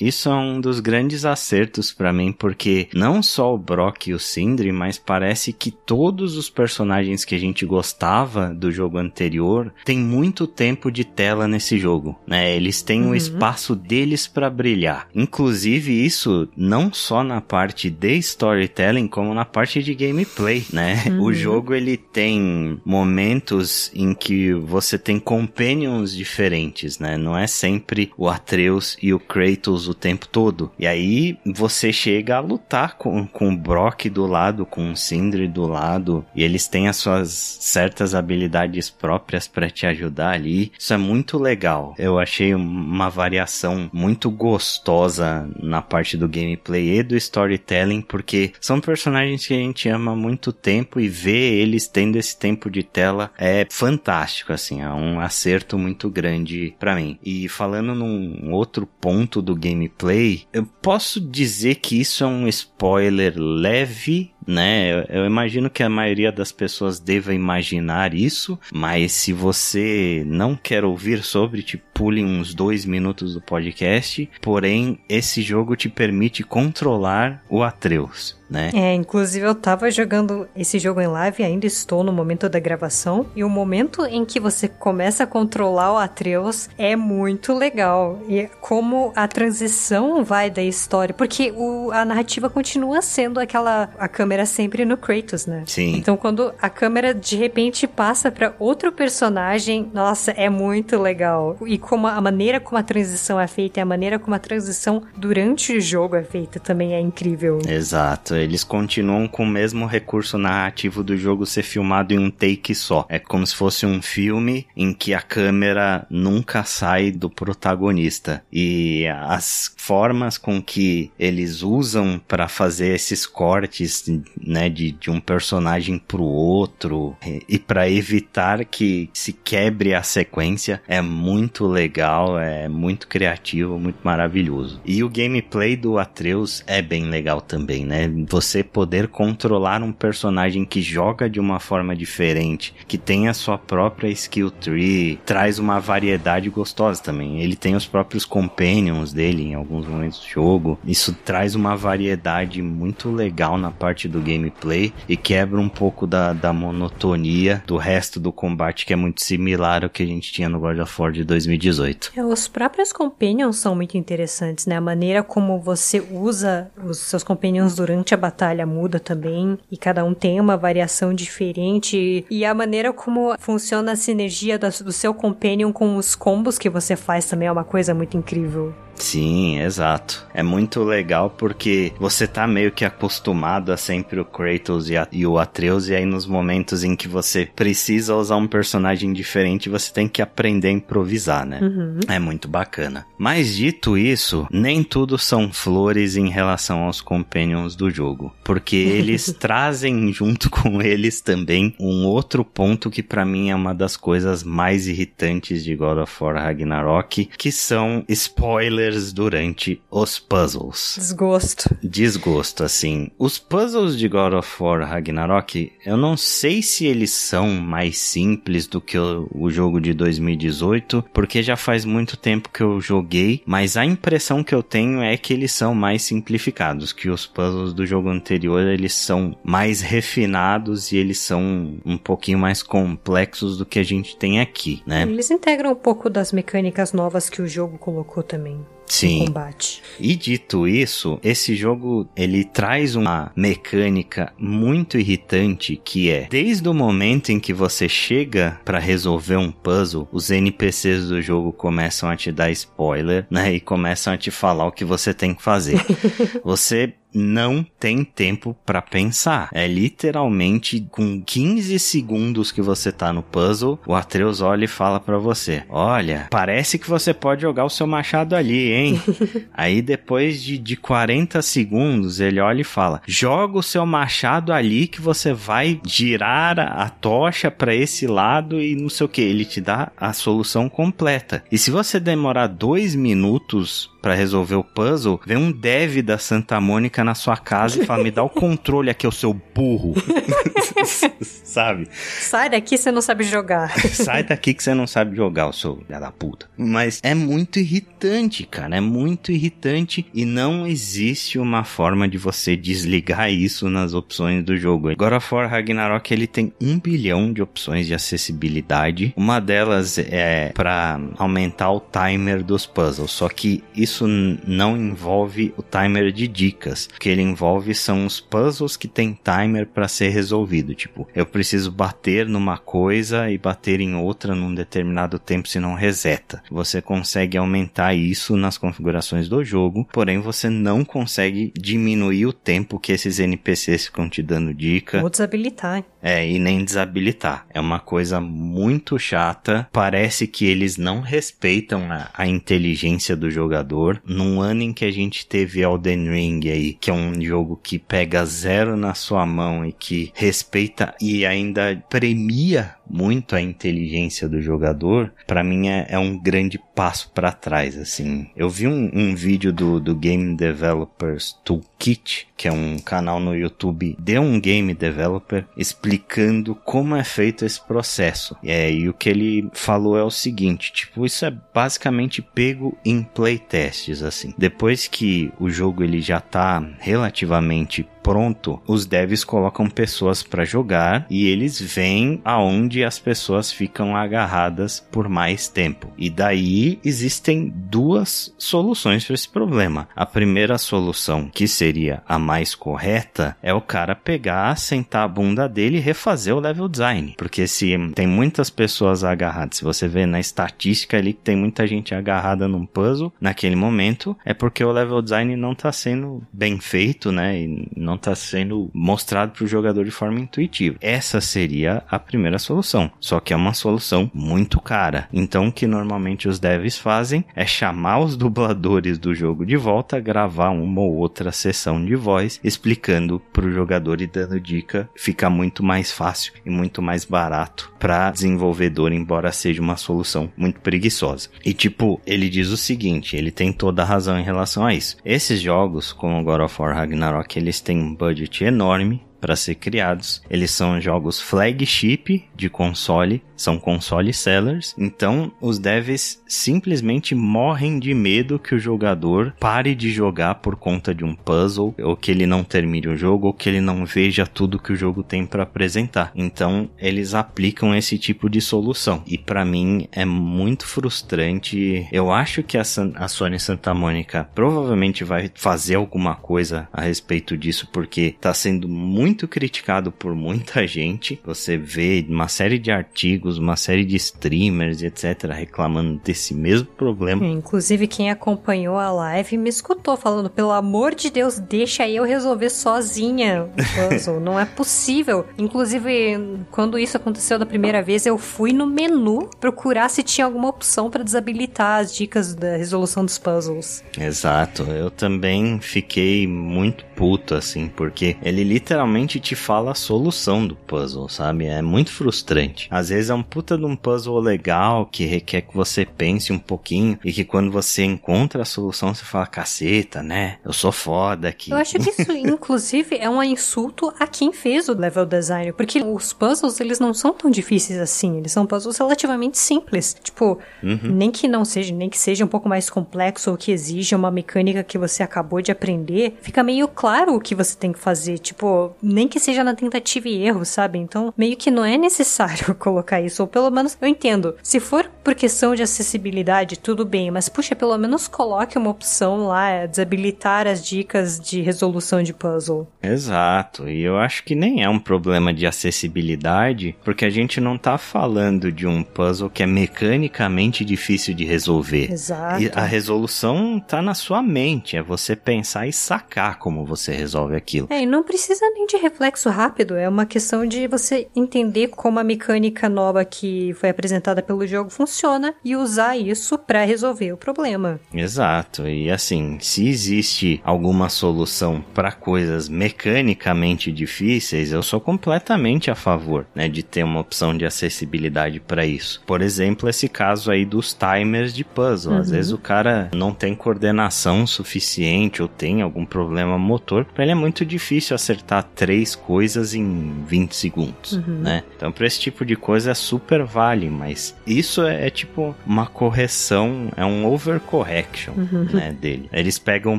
Isso é um dos grandes acertos para mim, porque não só o Brock e o Sindri, mas parece que todos os personagens que a gente gostava do jogo anterior têm muito tempo de tela nesse jogo, né? Eles têm uhum. o espaço deles para brilhar. Inclusive isso não só na parte de storytelling, como na parte de gameplay, né? (laughs) Uhum. O jogo ele tem momentos em que você tem companions diferentes, né? Não é sempre o Atreus e o Kratos o tempo todo. E aí você chega a lutar lutar com, com o Brock do lado, com o Sindri do lado, e eles têm as suas certas habilidades próprias para te ajudar ali. Isso é muito legal. Eu achei uma variação muito gostosa na parte do gameplay e do storytelling, porque são personagens que a gente ama há muito tempo e ver eles tendo esse tempo de tela é fantástico, assim, é um acerto muito grande para mim. E falando num outro ponto do gameplay, eu posso dizer que isso é um spoiler leve né? Eu, eu, imagino que a maioria das pessoas deva imaginar isso, mas se você não quer ouvir sobre, te pule uns dois minutos do podcast. Porém, esse jogo te permite controlar o Atreus. Né? É, inclusive eu tava jogando esse jogo em live, ainda estou no momento da gravação, e o momento em que você começa a controlar o Atreus é muito legal. E como a transição vai da história, porque o, a narrativa continua sendo aquela a câmera câmera sempre no Kratos, né? Sim. Então quando a câmera de repente passa para outro personagem, nossa, é muito legal. E como a maneira como a transição é feita e a maneira como a transição durante o jogo é feita também é incrível. Exato. Eles continuam com o mesmo recurso narrativo do jogo ser filmado em um take só. É como se fosse um filme em que a câmera nunca sai do protagonista. E as formas com que eles usam para fazer esses cortes né, de, de um personagem pro outro e, e para evitar que se quebre a sequência é muito legal, é muito criativo, muito maravilhoso. E o gameplay do Atreus é bem legal também, né? Você poder controlar um personagem que joga de uma forma diferente, que tem a sua própria skill tree, traz uma variedade gostosa também. Ele tem os próprios companions dele em alguns momentos do jogo. Isso traz uma variedade muito legal na parte do do gameplay e quebra um pouco da, da monotonia do resto do combate que é muito similar ao que a gente tinha no God of War de 2018. É, os próprios companions são muito interessantes, né? A maneira como você usa os seus companions durante a batalha muda também e cada um tem uma variação diferente e a maneira como funciona a sinergia do, do seu companion com os combos que você faz também é uma coisa muito incrível. Sim, exato. É muito legal porque você tá meio que acostumado a sempre o Kratos e, a, e, o Atreus, e aí nos momentos em que você precisa usar um personagem diferente, você tem que aprender a improvisar, né? Uhum. É muito bacana. Mas dito isso, nem tudo são flores em relação aos companions do jogo, porque (laughs) eles trazem junto com eles também um outro ponto que para mim é uma das coisas mais irritantes de God of War Ragnarok, que são spoilers spoilers durante os puzzles. Desgosto. Desgosto, assim. Os puzzles de God of War Ragnarok, eu não sei se eles são mais simples do que o, o jogo de 2018, porque já faz muito tempo que eu joguei, mas a impressão que eu tenho é que eles são mais simplificados, que os puzzles do jogo anterior, eles são mais refinados e eles são um pouquinho mais complexos do que a gente tem aqui, né? Eles integram um pouco das mecânicas novas que o jogo colocou também. Sim. Combate. E dito isso, esse jogo ele traz uma mecânica muito irritante que é desde o momento em que você chega para resolver um puzzle, os NPCs do jogo começam a te dar spoiler, né, e começam a te falar o que você tem que fazer. (laughs) você não tem tempo para pensar. É literalmente com 15 segundos que você tá no puzzle, o Atreus olha e fala para você: Olha, parece que você pode jogar o seu machado ali, hein? (laughs) Aí depois de, de 40 segundos, ele olha e fala: Joga o seu machado ali que você vai girar a, a tocha para esse lado e não sei o que. Ele te dá a solução completa. E se você demorar dois minutos para resolver o puzzle, vem um dev da Santa Mônica na sua casa e fala: me dá o controle aqui, o seu burro. (laughs) sabe? Sai daqui, você não sabe jogar. Sai daqui que você não sabe jogar, (laughs) o seu filho da puta. Mas é muito irritante, cara. É muito irritante e não existe uma forma de você desligar isso nas opções do jogo. God of War Ragnarok ele tem um bilhão de opções de acessibilidade. Uma delas é para aumentar o timer dos puzzles. Só que isso isso não envolve o timer de dicas. O que ele envolve são os puzzles que tem timer para ser resolvido. Tipo, eu preciso bater numa coisa e bater em outra num determinado tempo, senão reseta. Você consegue aumentar isso nas configurações do jogo, porém você não consegue diminuir o tempo que esses NPCs ficam te dando dica. Ou desabilitar. É, e nem desabilitar. É uma coisa muito chata. Parece que eles não respeitam a, a inteligência do jogador num ano em que a gente teve Elden Ring aí, que é um jogo que pega zero na sua mão e que respeita e ainda premia muito a inteligência do jogador, para mim é, é, um grande passo para trás, assim. Eu vi um, um vídeo do, do Game Developers Toolkit, que é um canal no YouTube de um game developer, explicando como é feito esse processo. É, e o que ele falou é o seguinte, tipo, isso é basicamente pego em playtests, assim. Depois que o jogo ele já tá relativamente pronto, os devs colocam pessoas para jogar e eles veem aonde as pessoas ficam agarradas por mais tempo. E daí existem duas soluções para esse problema. A primeira solução, que seria a mais correta, é o cara pegar, sentar a bunda dele e refazer o level design. Porque se tem muitas pessoas agarradas, se você vê na estatística ali que tem muita gente agarrada num puzzle, naquele momento, é porque o level design não está sendo bem feito, né? E não não está sendo mostrado para o jogador de forma intuitiva. Essa seria a primeira solução, só que é uma solução muito cara. Então, o que normalmente os devs fazem é chamar os (laughs) dubladores do jogo de volta, gravar uma ou outra sessão de voz explicando para o jogador e dando dica. Fica muito mais fácil e muito mais barato para desenvolvedor, embora seja uma solução muito preguiçosa. E tipo, ele diz o seguinte, ele tem toda a razão em relação a isso. Esses jogos, como God of War Ragnarok, eles têm um budget enorme para ser criados. Eles são jogos flagship de console, são console sellers. Então, os devs simplesmente morrem de medo que o jogador pare de jogar por conta de um puzzle, ou que ele não termine o jogo, ou que ele não veja tudo que o jogo tem para apresentar. Então, eles aplicam esse tipo de solução. E para mim é muito frustrante. Eu acho que a, a Sony Santa Mônica provavelmente vai fazer alguma coisa a respeito disso, porque tá sendo muito muito criticado por muita gente. Você vê uma série de artigos, uma série de streamers, etc., reclamando desse mesmo problema. É, inclusive, quem acompanhou a live me escutou falando: pelo amor de Deus, deixa eu resolver sozinha o puzzle. (laughs) Não é possível. Inclusive, quando isso aconteceu da primeira vez, eu fui no menu procurar se tinha alguma opção para desabilitar as dicas da resolução dos puzzles. Exato. Eu também fiquei muito puto, assim, porque ele literalmente te fala a solução do puzzle, sabe? É muito frustrante. Às vezes é um puta de um puzzle legal que requer que você pense um pouquinho e que quando você encontra a solução você fala, caceta, né? Eu sou foda aqui. Eu acho que isso, (laughs) inclusive, é um insulto a quem fez o level design, porque os puzzles, eles não são tão difíceis assim, eles são puzzles relativamente simples. Tipo, uhum. nem que não seja, nem que seja um pouco mais complexo ou que exija uma mecânica que você acabou de aprender, fica meio claro o que você tem que fazer, tipo, nem que seja na tentativa e erro, sabe? Então, meio que não é necessário (laughs) colocar isso, ou pelo menos eu entendo. Se for por questão de acessibilidade, tudo bem, mas puxa, pelo menos coloque uma opção lá, desabilitar as dicas de resolução de puzzle. Exato, e eu acho que nem é um problema de acessibilidade, porque a gente não tá falando de um puzzle que é mecanicamente difícil de resolver. Exato. E a resolução tá na sua mente, é você pensar e sacar como você resolve aquilo. É, e não precisa nem de reflexo rápido, é uma questão de você entender como a mecânica nova que foi apresentada pelo jogo funciona e usar isso para resolver o problema. Exato, e assim, se existe alguma solução para coisas mecanicamente difíceis, eu sou completamente a favor, né, de ter uma opção de acessibilidade para isso. Por exemplo, esse caso aí dos timers de puzzle. Uhum. Às vezes o cara não tem coordenação suficiente ou tem algum problema motor, para ele é muito difícil acertar três coisas em 20 segundos, uhum. né? Então, para esse tipo de coisa é super vale, mas isso é, é tipo uma correção, é um overcorrection, uhum. né, dele. Eles pegam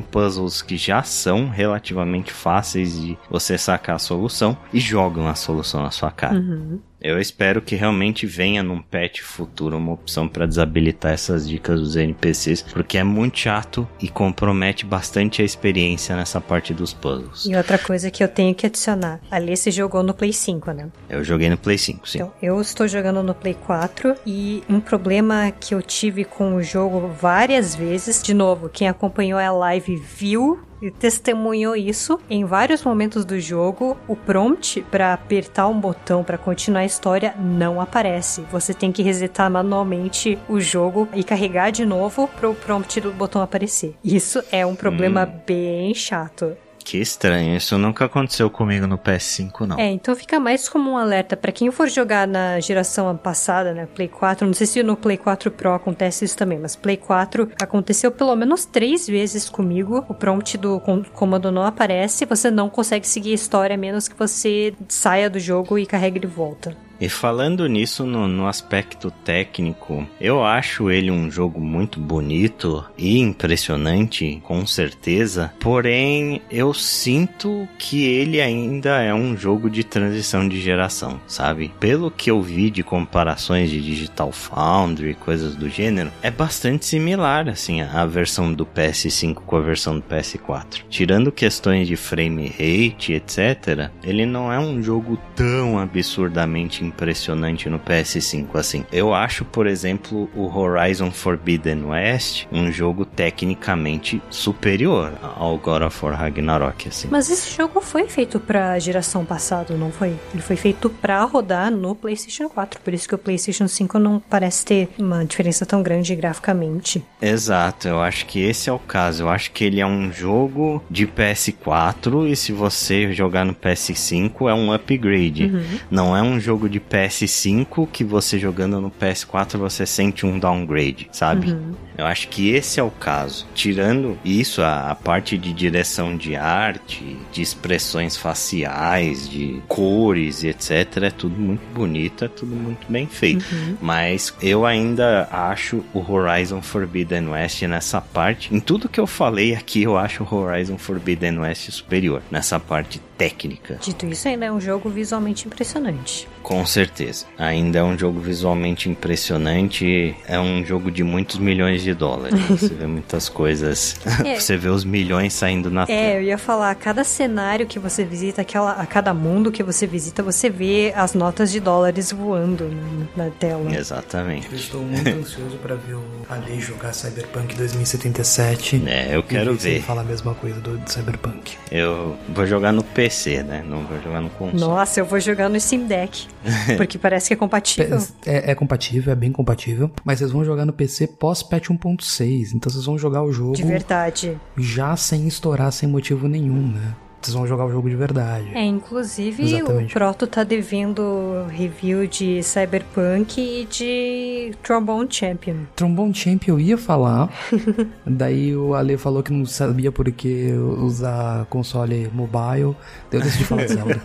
puzzles que já são relativamente fáceis de você sacar a solução e jogam a solução na sua cara. Uhum. Eu espero que realmente venha num patch futuro uma opção para desabilitar essas dicas dos NPCs, porque é muito chato e compromete bastante a experiência nessa parte dos puzzles. E outra coisa que eu tenho que adicionar, ali se jogou no Play 5, né? Eu joguei no Play 5, sim. Então, eu estou jogando no Play 4 e um problema que eu tive com o jogo várias vezes, de novo, quem acompanhou a live viu e testemunhou isso em vários momentos do jogo. O prompt para apertar um botão para continuar a história não aparece. Você tem que resetar manualmente o jogo e carregar de novo para o prompt do botão aparecer. Isso é um problema hum. bem chato. Que estranho, isso nunca aconteceu comigo no PS5, não. É, então fica mais como um alerta para quem for jogar na geração passada, né, Play 4, não sei se no Play 4 Pro acontece isso também, mas Play 4 aconteceu pelo menos três vezes comigo, o prompt do comando não aparece, você não consegue seguir a história a menos que você saia do jogo e carregue de volta. E falando nisso no, no, aspecto técnico, eu acho ele um jogo muito bonito e impressionante, com certeza. Porém, eu sinto que ele ainda é um jogo de transição de geração, sabe? Pelo que eu vi de comparações de Digital Foundry, coisas do gênero, é bastante similar, assim, a versão do PS5 com a versão do PS4. Tirando questões de frame rate, etc., ele não é um jogo tão absurdamente impressionante no PS5 assim. Eu acho, por exemplo, o Horizon Forbidden West um jogo tecnicamente superior ao God of War Ragnarok assim. Mas esse jogo foi feito para geração passada, não foi? Ele foi feito para rodar no PlayStation 4, por isso que o PlayStation 5 não parece ter uma diferença tão grande graficamente. Exato, eu acho que esse é o caso. Eu acho que ele é um jogo de PS4 e se você jogar no PS5 é um upgrade. Uhum. Não é um jogo de de PS5 que você jogando no PS4 você sente um downgrade, sabe? Uhum. Eu acho que esse é o caso. Tirando isso, a, a, parte de direção de arte, de expressões faciais, de cores e etc, é tudo muito bonito, é tudo muito bem feito. Uhum. Mas eu ainda acho o Horizon Forbidden West nessa parte. Em tudo que eu falei aqui, eu acho o Horizon Forbidden West superior nessa parte técnica. Dito isso, ainda é um jogo visualmente impressionante. Com certeza. Ainda é um jogo visualmente impressionante. É um jogo de muitos milhões de dólares. Você vê muitas coisas. (laughs) É. você vê os milhões saindo na é, tela. É, eu ia falar, a cada cenário que você visita, aquela, a cada mundo que você visita, você vê as notas de dólares voando na tela. Exatamente. Eu estou muito ansioso para ver o Ali jogar Cyberpunk 2077. (laughs) É, eu quero ver. Ele fala a mesma coisa do Cyberpunk. Eu vou jogar no PC, né? Não vou jogar no console. Nossa, eu vou jogar no Steam Deck. (laughs) Porque parece que é compatível. É, é, compatível, é bem compatível. Mas vocês vão jogar no PC pós-patch 1.6. Então vocês vão jogar o jogo. De verdade. Já sem estourar, sem motivo nenhum, né? vocês vão jogar o jogo de verdade. É, inclusive Exatamente. o Proto tá devendo review de Cyberpunk e de Trombone Champion. Trombone Champion eu ia falar, (laughs) daí o Ale falou que não sabia por que usar console mobile, daí eu decidi falar (laughs) Zelda.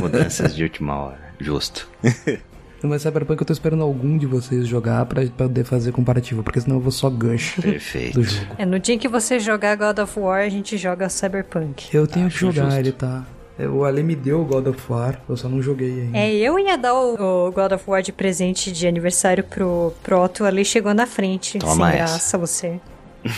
Mudanças de última hora, justo. (laughs) Mas Cyberpunk eu tô esperando algum de vocês jogar pra poder fazer comparativo, porque senão eu vou só gancho Perfeito. do jogo. É, no dia que você jogar God of War, a gente joga Cyberpunk. Eu tenho Acho que jogar, justo. ele tá. É, o Ale me deu o God of War, eu só não joguei ainda. É, eu ia dar o, o God of War de presente de aniversário pro Proto, o Ale chegou na frente. Toma sem essa. graça você.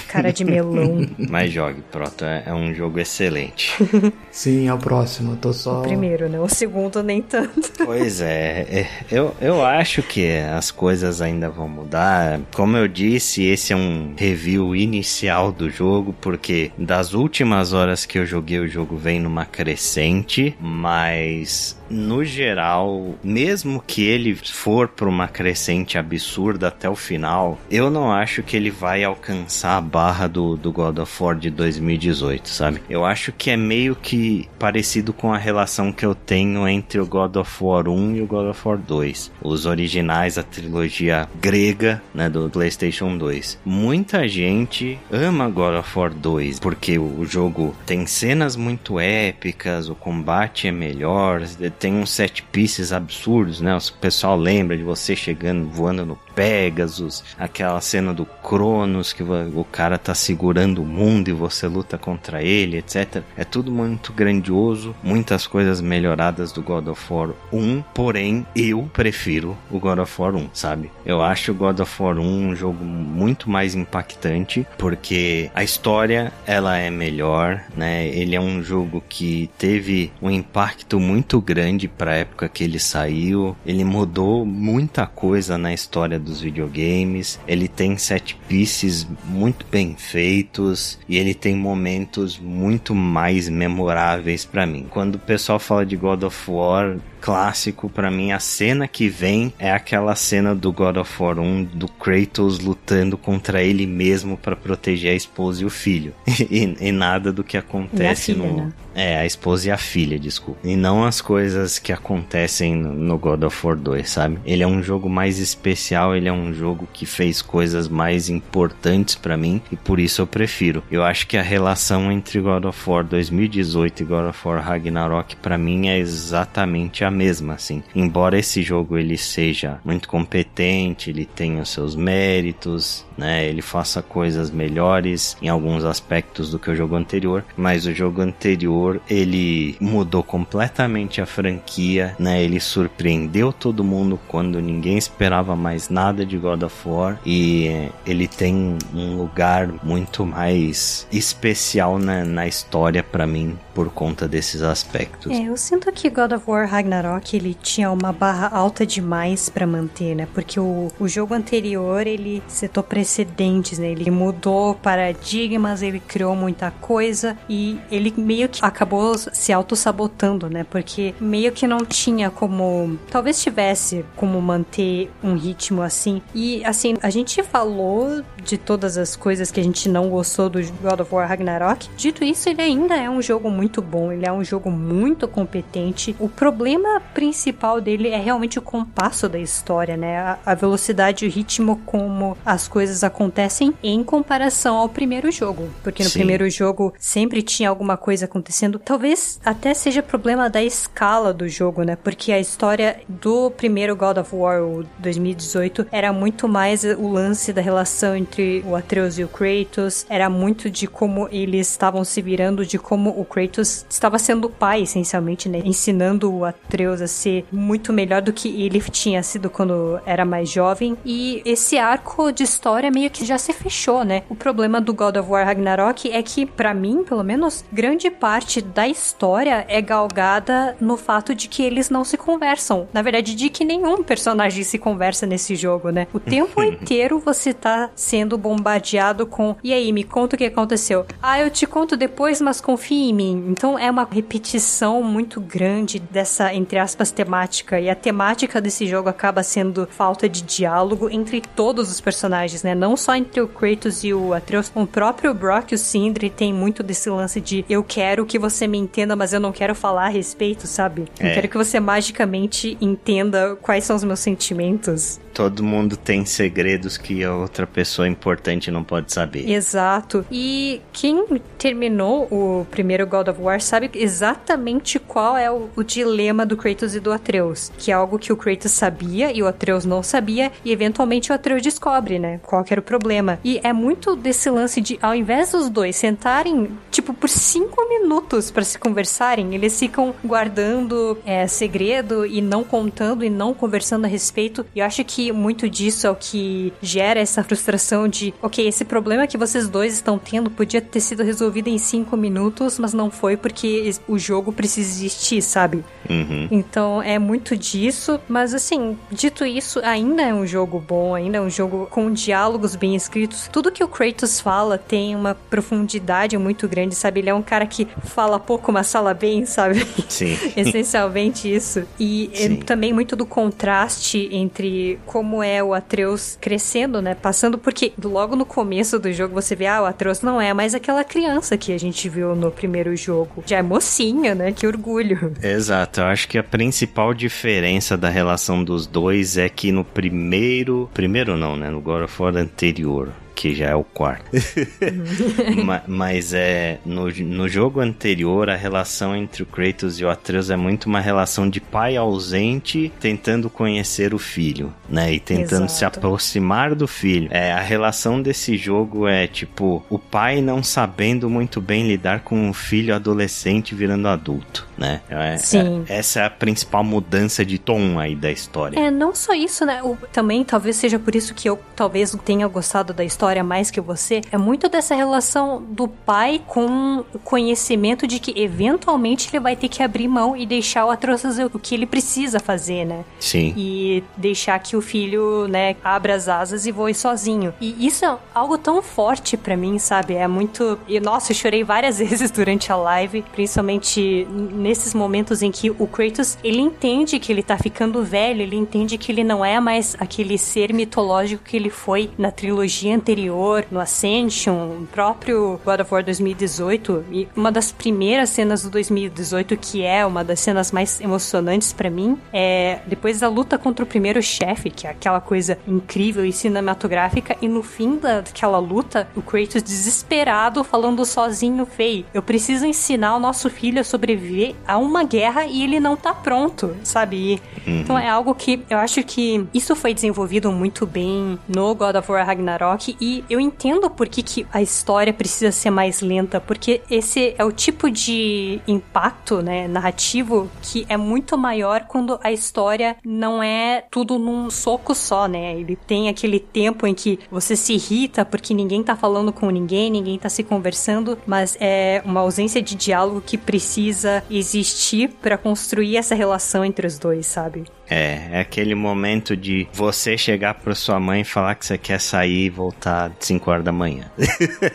Cara de melão. (laughs) Mas jogue, Proto é, é um jogo excelente. (laughs) Sim, é o próximo, tô só. O primeiro, né? O segundo nem tanto. (laughs) Pois é, é, eu, eu acho que as coisas ainda vão mudar. Como eu disse, esse é um review inicial do jogo, porque das últimas horas que eu joguei o jogo vem numa crescente, mas no geral, mesmo que ele for para uma crescente absurda até o final, eu não acho que ele vai alcançar a barra do, do God of War de 2018, sabe? Eu acho que é meio que parecido com a relação que eu tenho entre o God of War 1 e o God of War 2. Os originais, a trilogia grega, né, do PlayStation 2. Muita gente ama God of War 2 porque o jogo tem cenas muito épicas, o combate é melhor, tem uns set pieces absurdos, né? O pessoal lembra de você chegando, voando no Pegasus, aquela cena do Cronos que o cara tá segurando o mundo e você luta contra ele, etc. É tudo muito grandioso, muitas coisas melhoradas do God of War 1, porém eu prefiro o God of War 1, sabe? Eu acho o God of War 1 um jogo muito mais impactante porque a história ela é melhor, né? Ele é um jogo que teve um impacto muito grande para a época que ele saiu. Ele mudou muita coisa na história dos videogames. Ele tem set pieces muito bem feitos e ele tem momentos muito mais memoráveis para mim. Quando o pessoal fala de God of War, clássico para mim, a cena que vem é aquela cena do God of War 1 do Kratos lutando contra ele mesmo para proteger a esposa e o filho. (laughs) e, e, nada do que acontece filha, no. Né? É, a esposa e a filha, desculpa. E não as coisas que acontecem no, God of War 2, sabe? Ele é um jogo mais especial, ele é um jogo que fez coisas mais importantes para mim e por isso eu prefiro. Eu acho que a relação entre God of War 2018 e God of War Ragnarok para mim é exatamente a mesma, assim. Embora esse jogo ele seja muito competente, ele tenha os seus méritos, né? Ele faça coisas melhores em alguns aspectos do que o jogo anterior, mas o jogo anterior ele mudou completamente a franquia, né? Ele surpreendeu todo mundo quando ninguém esperava mais nada de God of War e ele tem um lugar muito mais especial na, na história para mim por conta desses aspectos. É, eu sinto que God of War Ragnarok ele tinha uma barra alta demais para manter, né? Porque o, o jogo anterior ele setou precedentes, né? Ele mudou paradigmas, ele criou muita coisa e ele meio que acabou se auto-sabotando, né? Porque meio que não tinha como. Talvez tivesse como manter um ritmo assim. E assim, a gente falou de todas as coisas que a gente não gostou do God of War Ragnarok. Dito isso, ele ainda é um jogo muito bom, ele é um jogo muito competente. O problema principal dele é realmente o compasso da história, né? A velocidade e o ritmo como as coisas coisas acontecem em comparação ao primeiro jogo. Porque no Sim. primeiro jogo sempre tinha alguma coisa acontecendo. Talvez até seja problema da escala do jogo, né? Porque a história do primeiro God of War, o 2018, era muito mais o lance da relação entre o Atreus e o Kratos. Era muito de como eles estavam se virando, de como o Kratos estava sendo pai, essencialmente, né? Ensinando o Atreus a ser muito melhor do que ele tinha sido quando era mais jovem. E esse arco de história história meio que já se fechou, né? O problema do God of War Ragnarok é que, para mim, pelo menos, grande parte da história é galgada no fato de que eles não se conversam. Na verdade, de que nenhum personagem se conversa nesse jogo, né? O tempo (laughs) inteiro você tá sendo bombardeado com e aí, me conta o que aconteceu. Ah, eu te conto depois, mas confia em mim. Então é uma repetição muito grande dessa entre aspas, temática. E a temática desse jogo acaba sendo falta de diálogo entre todos os personagens, né? Não só entre o Kratos e o Atreus. O próprio Brock e o Sindri tem muito desse lance de eu quero que você me entenda, mas eu não quero falar a respeito, sabe? É. Eu quero que você magicamente entenda quais são os meus sentimentos. Todo mundo tem segredos que a outra pessoa importante não pode saber. Exato. E quem terminou o primeiro God of War sabe exatamente qual é o, o dilema do Kratos e do Atreus. Que é algo que o Kratos sabia e o Atreus não sabia. E eventualmente o Atreus descobre, né? Qual era o problema. E é muito desse lance de, ao invés dos dois sentarem, tipo, por cinco minutos para se conversarem, eles ficam guardando é, segredo e não contando e não conversando a respeito. E eu acho que muito disso é o que gera essa frustração de, ok, esse problema que vocês dois estão tendo podia ter sido resolvido em cinco minutos, mas não foi porque o jogo precisa existir, sabe? Uhum. Então é muito disso, mas assim, dito isso, ainda é um jogo bom, ainda é um jogo com diálogos bem escritos. Tudo que o Kratos fala tem uma profundidade muito grande, sabe? Ele é um cara que fala pouco, mas fala bem, sabe? Sim. (laughs) Essencialmente isso. E é também muito do contraste entre como é o Atreus crescendo, né? Passando porque logo no começo do jogo você vê, ah, o Atreus não é mais aquela criança que a gente viu no primeiro jogo. Já é mocinha, né? Que orgulho. Exato. Eu acho que a principal diferença da relação dos dois é que no primeiro. Primeiro não, né? No God of War anterior que já é o quarto. (laughs) mas, mas é no, no jogo anterior a relação entre o Kratos e o Atreus é muito uma relação de pai ausente tentando conhecer o filho, né? E tentando Exato. se aproximar do filho. É a relação desse jogo é tipo o pai não sabendo muito bem lidar com o filho adolescente virando adulto, né? É, Sim. É, essa é a principal mudança de tom aí da história. É não só isso, né? O, também talvez seja por isso que eu talvez tenha gostado da história história mais que você, é muito dessa relação do pai com o conhecimento de que eventualmente ele vai ter que abrir mão e deixar o Atreus fazer o que ele precisa fazer, né? Sim. E deixar que o filho, né, abra as asas e voe sozinho. E isso é algo tão forte para mim, sabe? É muito. E nossa, eu chorei várias (laughs) vezes durante a live, principalmente nesses momentos em que o Kratos ele entende que ele tá ficando velho, ele entende que ele não é mais aquele ser mitológico que ele foi na trilogia anterior anterior, no Ascension, o próprio God of War 2018, e uma das primeiras cenas do 2018, que é uma das cenas mais emocionantes para mim, é depois da luta contra o primeiro chefe, que é aquela coisa incrível e cinematográfica, e no fim daquela luta, o Kratos desesperado falando sozinho, Fei, eu preciso ensinar o nosso filho a sobreviver a uma guerra e ele não tá pronto, sabe? Uhum. Então é algo que eu acho que isso foi desenvolvido muito bem no God of War Ragnarok e eu entendo por que, que a história precisa ser mais lenta, porque esse é o tipo de impacto, né, narrativo que é muito maior quando a história não é tudo num soco só, né? Ele tem aquele tempo em que você se irrita porque ninguém tá falando com ninguém, ninguém tá se conversando, mas é uma ausência de diálogo que precisa existir para construir essa relação entre os dois, sabe? É, é aquele momento de você chegar pra sua mãe e falar que você quer sair e voltar 5 horas da manhã.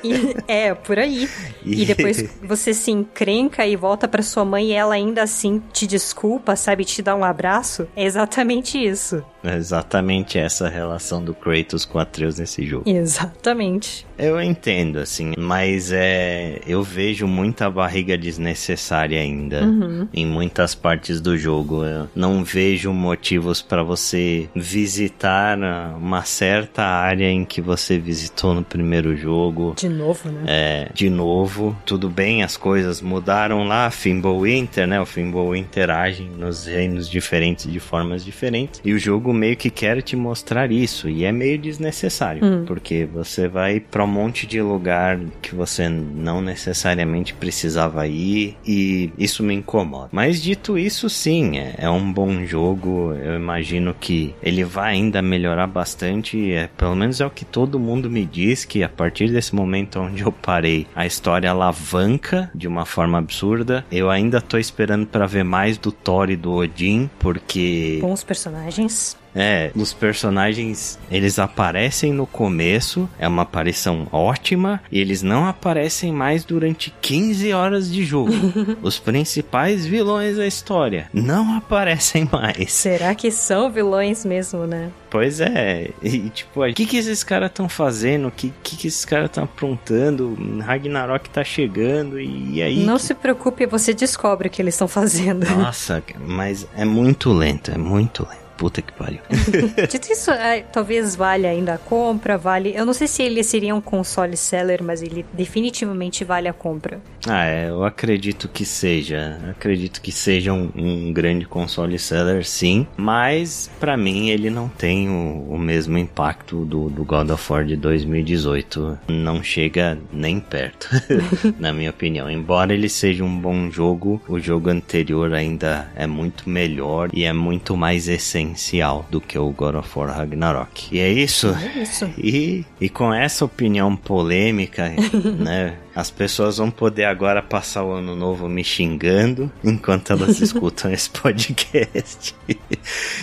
E, é, por aí. E... e... depois você se encrenca e volta pra sua mãe e ela ainda assim te desculpa, sabe? Te dá um abraço. É exatamente isso. É exatamente essa relação do Kratos com Atreus nesse jogo. Exatamente. Eu entendo, assim, mas é. Eu vejo muita barriga desnecessária ainda uhum. em muitas partes do jogo. Eu não vejo motivos para você visitar uma certa área em que você visitou no primeiro jogo. De novo, né? É, de novo. Tudo bem, as coisas mudaram lá. Fimbulwinter, né? O Fimbulwinter age nos reinos diferentes de formas diferentes. E o jogo meio que quer te mostrar isso. E é meio desnecessário. Hum. Porque você vai pra monte de lugar que você não necessariamente precisava ir. E isso me incomoda. Mas dito isso, sim, é, é um bom jogo eu imagino que ele vai ainda melhorar bastante. É, pelo menos é o que todo mundo me diz, que a partir desse momento onde eu parei, a história alavanca de uma forma absurda. Eu ainda tô esperando para ver mais do Thor e do Odin, porque... Bons personagens. É, os personagens, eles aparecem no começo, é uma aparição ótima, e eles não aparecem mais durante 15 horas de jogo. (laughs) os principais vilões da história não aparecem mais. Será que são vilões mesmo, né? Pois é, e tipo, o que, que esses caras estão fazendo? O que, que, que esses caras estão aprontando? Ragnarok tá chegando e aí. Não que... se preocupe, você descobre o que eles estão fazendo. Nossa, mas é muito lento, é muito lento. Puta que pariu. Dito isso, é, talvez vale ainda a compra, vale. Eu não sei se ele seria um console seller, mas ele definitivamente vale a compra. Ah, é, eu acredito que seja. Acredito que seja um, um grande console seller, sim. Mas, para mim, ele não tem o, o mesmo impacto do, do, God of War de 2018. Não chega nem perto, (laughs) na minha opinião. Embora ele seja um bom jogo, o jogo anterior ainda é muito melhor e é muito mais essencial potencial do que o God of War Ragnarok. E é isso. É isso. E, e com essa opinião polêmica, (laughs) né? As pessoas vão poder agora passar o ano novo me xingando enquanto elas (laughs) escutam esse podcast.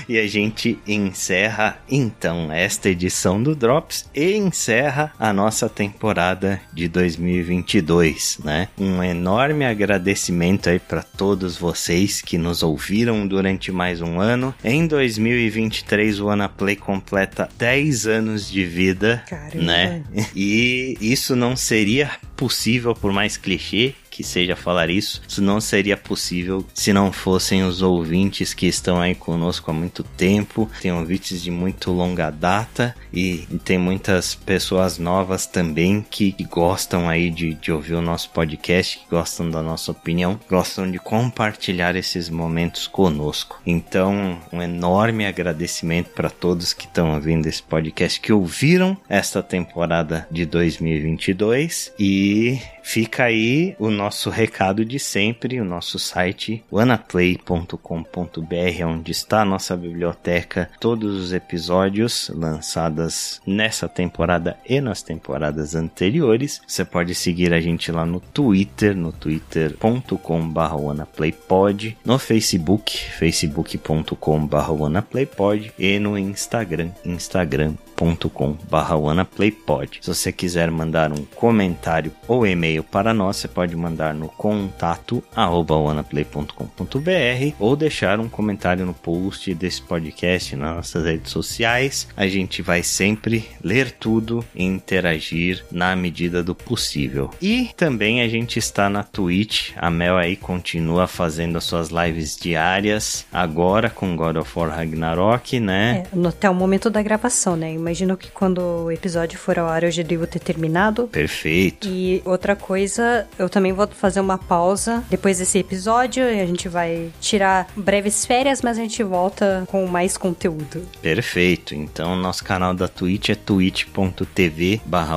e a gente encerra então esta edição do Drops e encerra a nossa temporada de 2022, né? Um enorme agradecimento aí para todos vocês que nos ouviram durante mais um ano. Em 2023 o Anaplay completa 10 anos de vida, Caramba. né? E isso não seria possível, por mais clichê que seja falar isso. Isso não seria possível se não fossem os ouvintes que estão aí conosco há muito tempo. Tem ouvintes de muito longa data e, tem muitas pessoas novas também que, que gostam aí de, de ouvir o nosso podcast, que gostam da nossa opinião, gostam de compartilhar esses momentos conosco. Então, um enorme agradecimento para todos que estão ouvindo esse podcast, que ouviram esta temporada de 2022 e fica aí o nosso recado de sempre, o nosso site wanaplay.com.br, onde está a nossa biblioteca, todos os episódios lançados nessa temporada e nas temporadas anteriores. Você pode seguir a gente lá no Twitter, no twitter.com/wanaplaypod, no Facebook, facebook.com/wanaplaypod e no Instagram, instagram www.wanaplaypod. Se você quiser mandar um comentário ou e-mail para nós, você pode mandar no contato wanaplay.com.br ou deixar um comentário no post desse podcast nas nossas redes sociais. A gente vai sempre ler tudo e interagir na medida do possível. E também a gente está na Twitch. A Mel aí continua fazendo as suas lives diárias, agora com God of War Ragnarok, né? É, até o momento da gravação, né? Imagino que quando o episódio for ao ar eu já devo ter terminado. Perfeito. E outra coisa, eu também vou fazer uma pausa depois desse episódio e a gente vai tirar breves férias, mas a gente volta com mais conteúdo. Perfeito. Então, nosso canal da Twitch é twitch.tv barra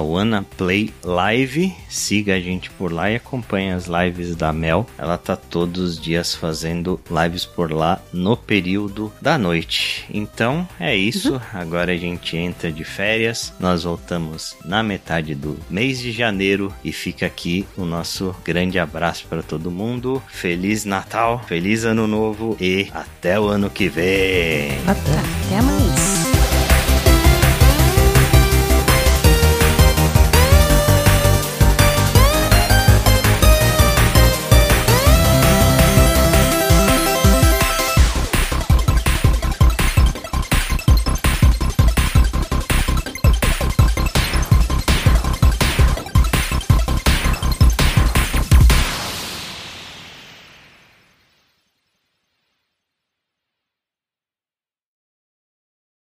Live. Siga a gente por lá e acompanhe as lives da Mel. Ela tá todos os dias fazendo lives por lá no período da noite. Então, é isso. Uhum. Agora a gente de férias. Nós voltamos na metade do mês de janeiro e fica aqui o nosso grande abraço para todo mundo. Feliz Natal, feliz Ano Novo e até o ano que vem. Até, até mais.